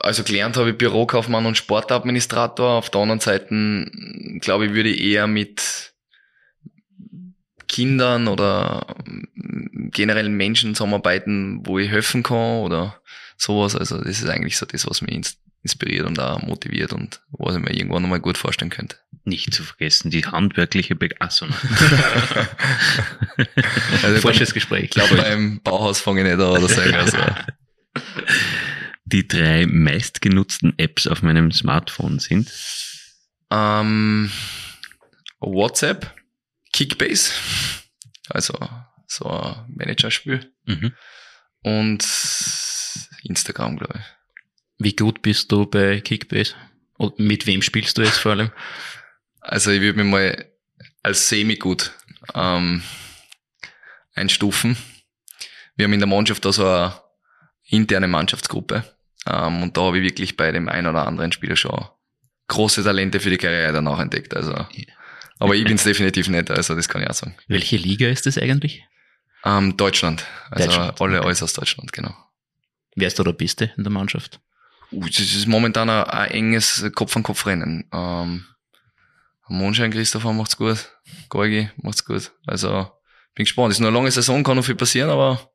also gelernt habe ich Bürokaufmann und Sportadministrator. Auf der anderen Seite, glaube ich, würde ich eher mit Kindern oder mm, generell Menschen zusammenarbeiten, wo ich helfen kann oder sowas. Also das ist eigentlich so das, was mich ins- inspiriert und auch motiviert und was ich mir irgendwann nochmal gut vorstellen könnte. Nicht zu vergessen, die handwerkliche Begeisterung. Also Falsches Gespräch. Ich glaube, beim Bauhaus fange ich nicht an oder. Also. Die drei meistgenutzten Apps auf meinem Smartphone sind. Ähm, WhatsApp, Kickbase, also so ein Managerspiel Mhm. und Instagram, glaube ich. Wie gut bist du bei Kickbase? Und mit wem spielst du jetzt vor allem? Also ich würde mich mal als semi-gut ähm, einstufen. Wir haben in der Mannschaft da so eine interne Mannschaftsgruppe. Ähm, und da habe ich wirklich bei dem einen oder anderen Spieler schon große Talente für die Karriere danach entdeckt. Also, aber ich bin es definitiv nicht, also das kann ich auch sagen. Welche Liga ist das eigentlich? Ähm, Deutschland. Also Deutschland, alle okay. alles aus Deutschland, genau. Wer ist da der Beste in der Mannschaft? Uh, das ist momentan ein, ein enges Kopf-an-Kopf-Rennen. Ähm, Mondschein Christopher macht's gut, Gorgi macht's gut. Also bin gespannt. Es ist nur eine lange Saison, kann noch viel passieren, aber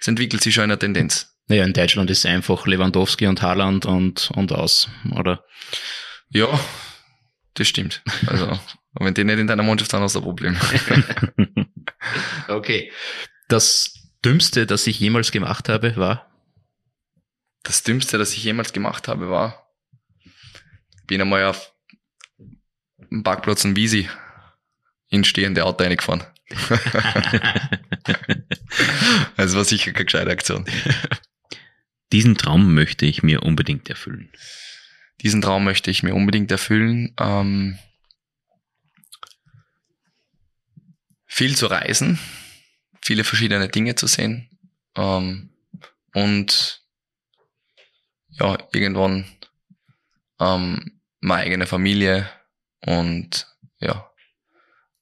es entwickelt sich schon eine Tendenz. Naja, in Deutschland ist einfach Lewandowski und Haaland und, und aus, oder? Ja, das stimmt. Also, wenn die nicht in deiner Mannschaft sind, hast du ein Problem. Okay. Das Dümmste, das ich jemals gemacht habe, war? Das Dümmste, das ich jemals gemacht habe, war, bin einmal auf dem Parkplatz in Wiesi in stehende Auto reingefahren. also war sicher keine gescheite Aktion. Diesen Traum möchte ich mir unbedingt erfüllen. Diesen Traum möchte ich mir unbedingt erfüllen. Ähm, viel zu reisen, viele verschiedene Dinge zu sehen ähm, und ja, irgendwann ähm, meine eigene Familie und ja,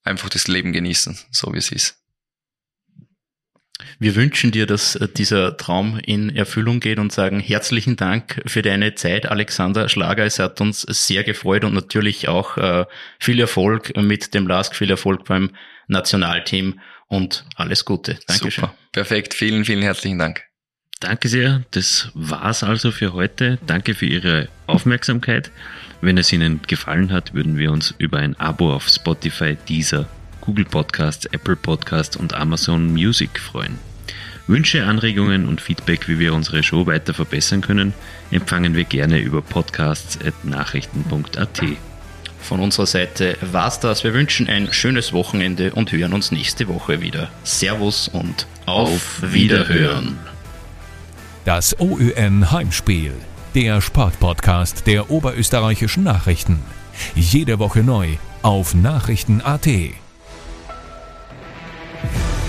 einfach das Leben genießen, so wie es ist. Wir wünschen dir, dass äh, dieser Traum in Erfüllung geht und sagen herzlichen Dank für deine Zeit, Alexander Schlager. Es hat uns sehr gefreut und natürlich auch äh, viel Erfolg mit dem LASK, viel Erfolg beim Nationalteam und alles Gute. Dankeschön. Super. Perfekt. Vielen, vielen herzlichen Dank. Danke sehr. Das war's also für heute. Danke für Ihre Aufmerksamkeit. Wenn es Ihnen gefallen hat, würden wir uns über ein Abo auf Spotify, Deezer, Google Podcasts, Apple Podcasts und Amazon Music freuen. Wünsche, Anregungen und Feedback, wie wir unsere Show weiter verbessern können, empfangen wir gerne über podcasts.nachrichten.at. Von unserer Seite war's das. Wir wünschen ein schönes Wochenende und hören uns nächste Woche wieder. Servus und auf, Wiederhören. Das OÜN Heimspiel, der Sportpodcast der oberösterreichischen Nachrichten. Jede Woche neu auf Nachrichten.at. Bye.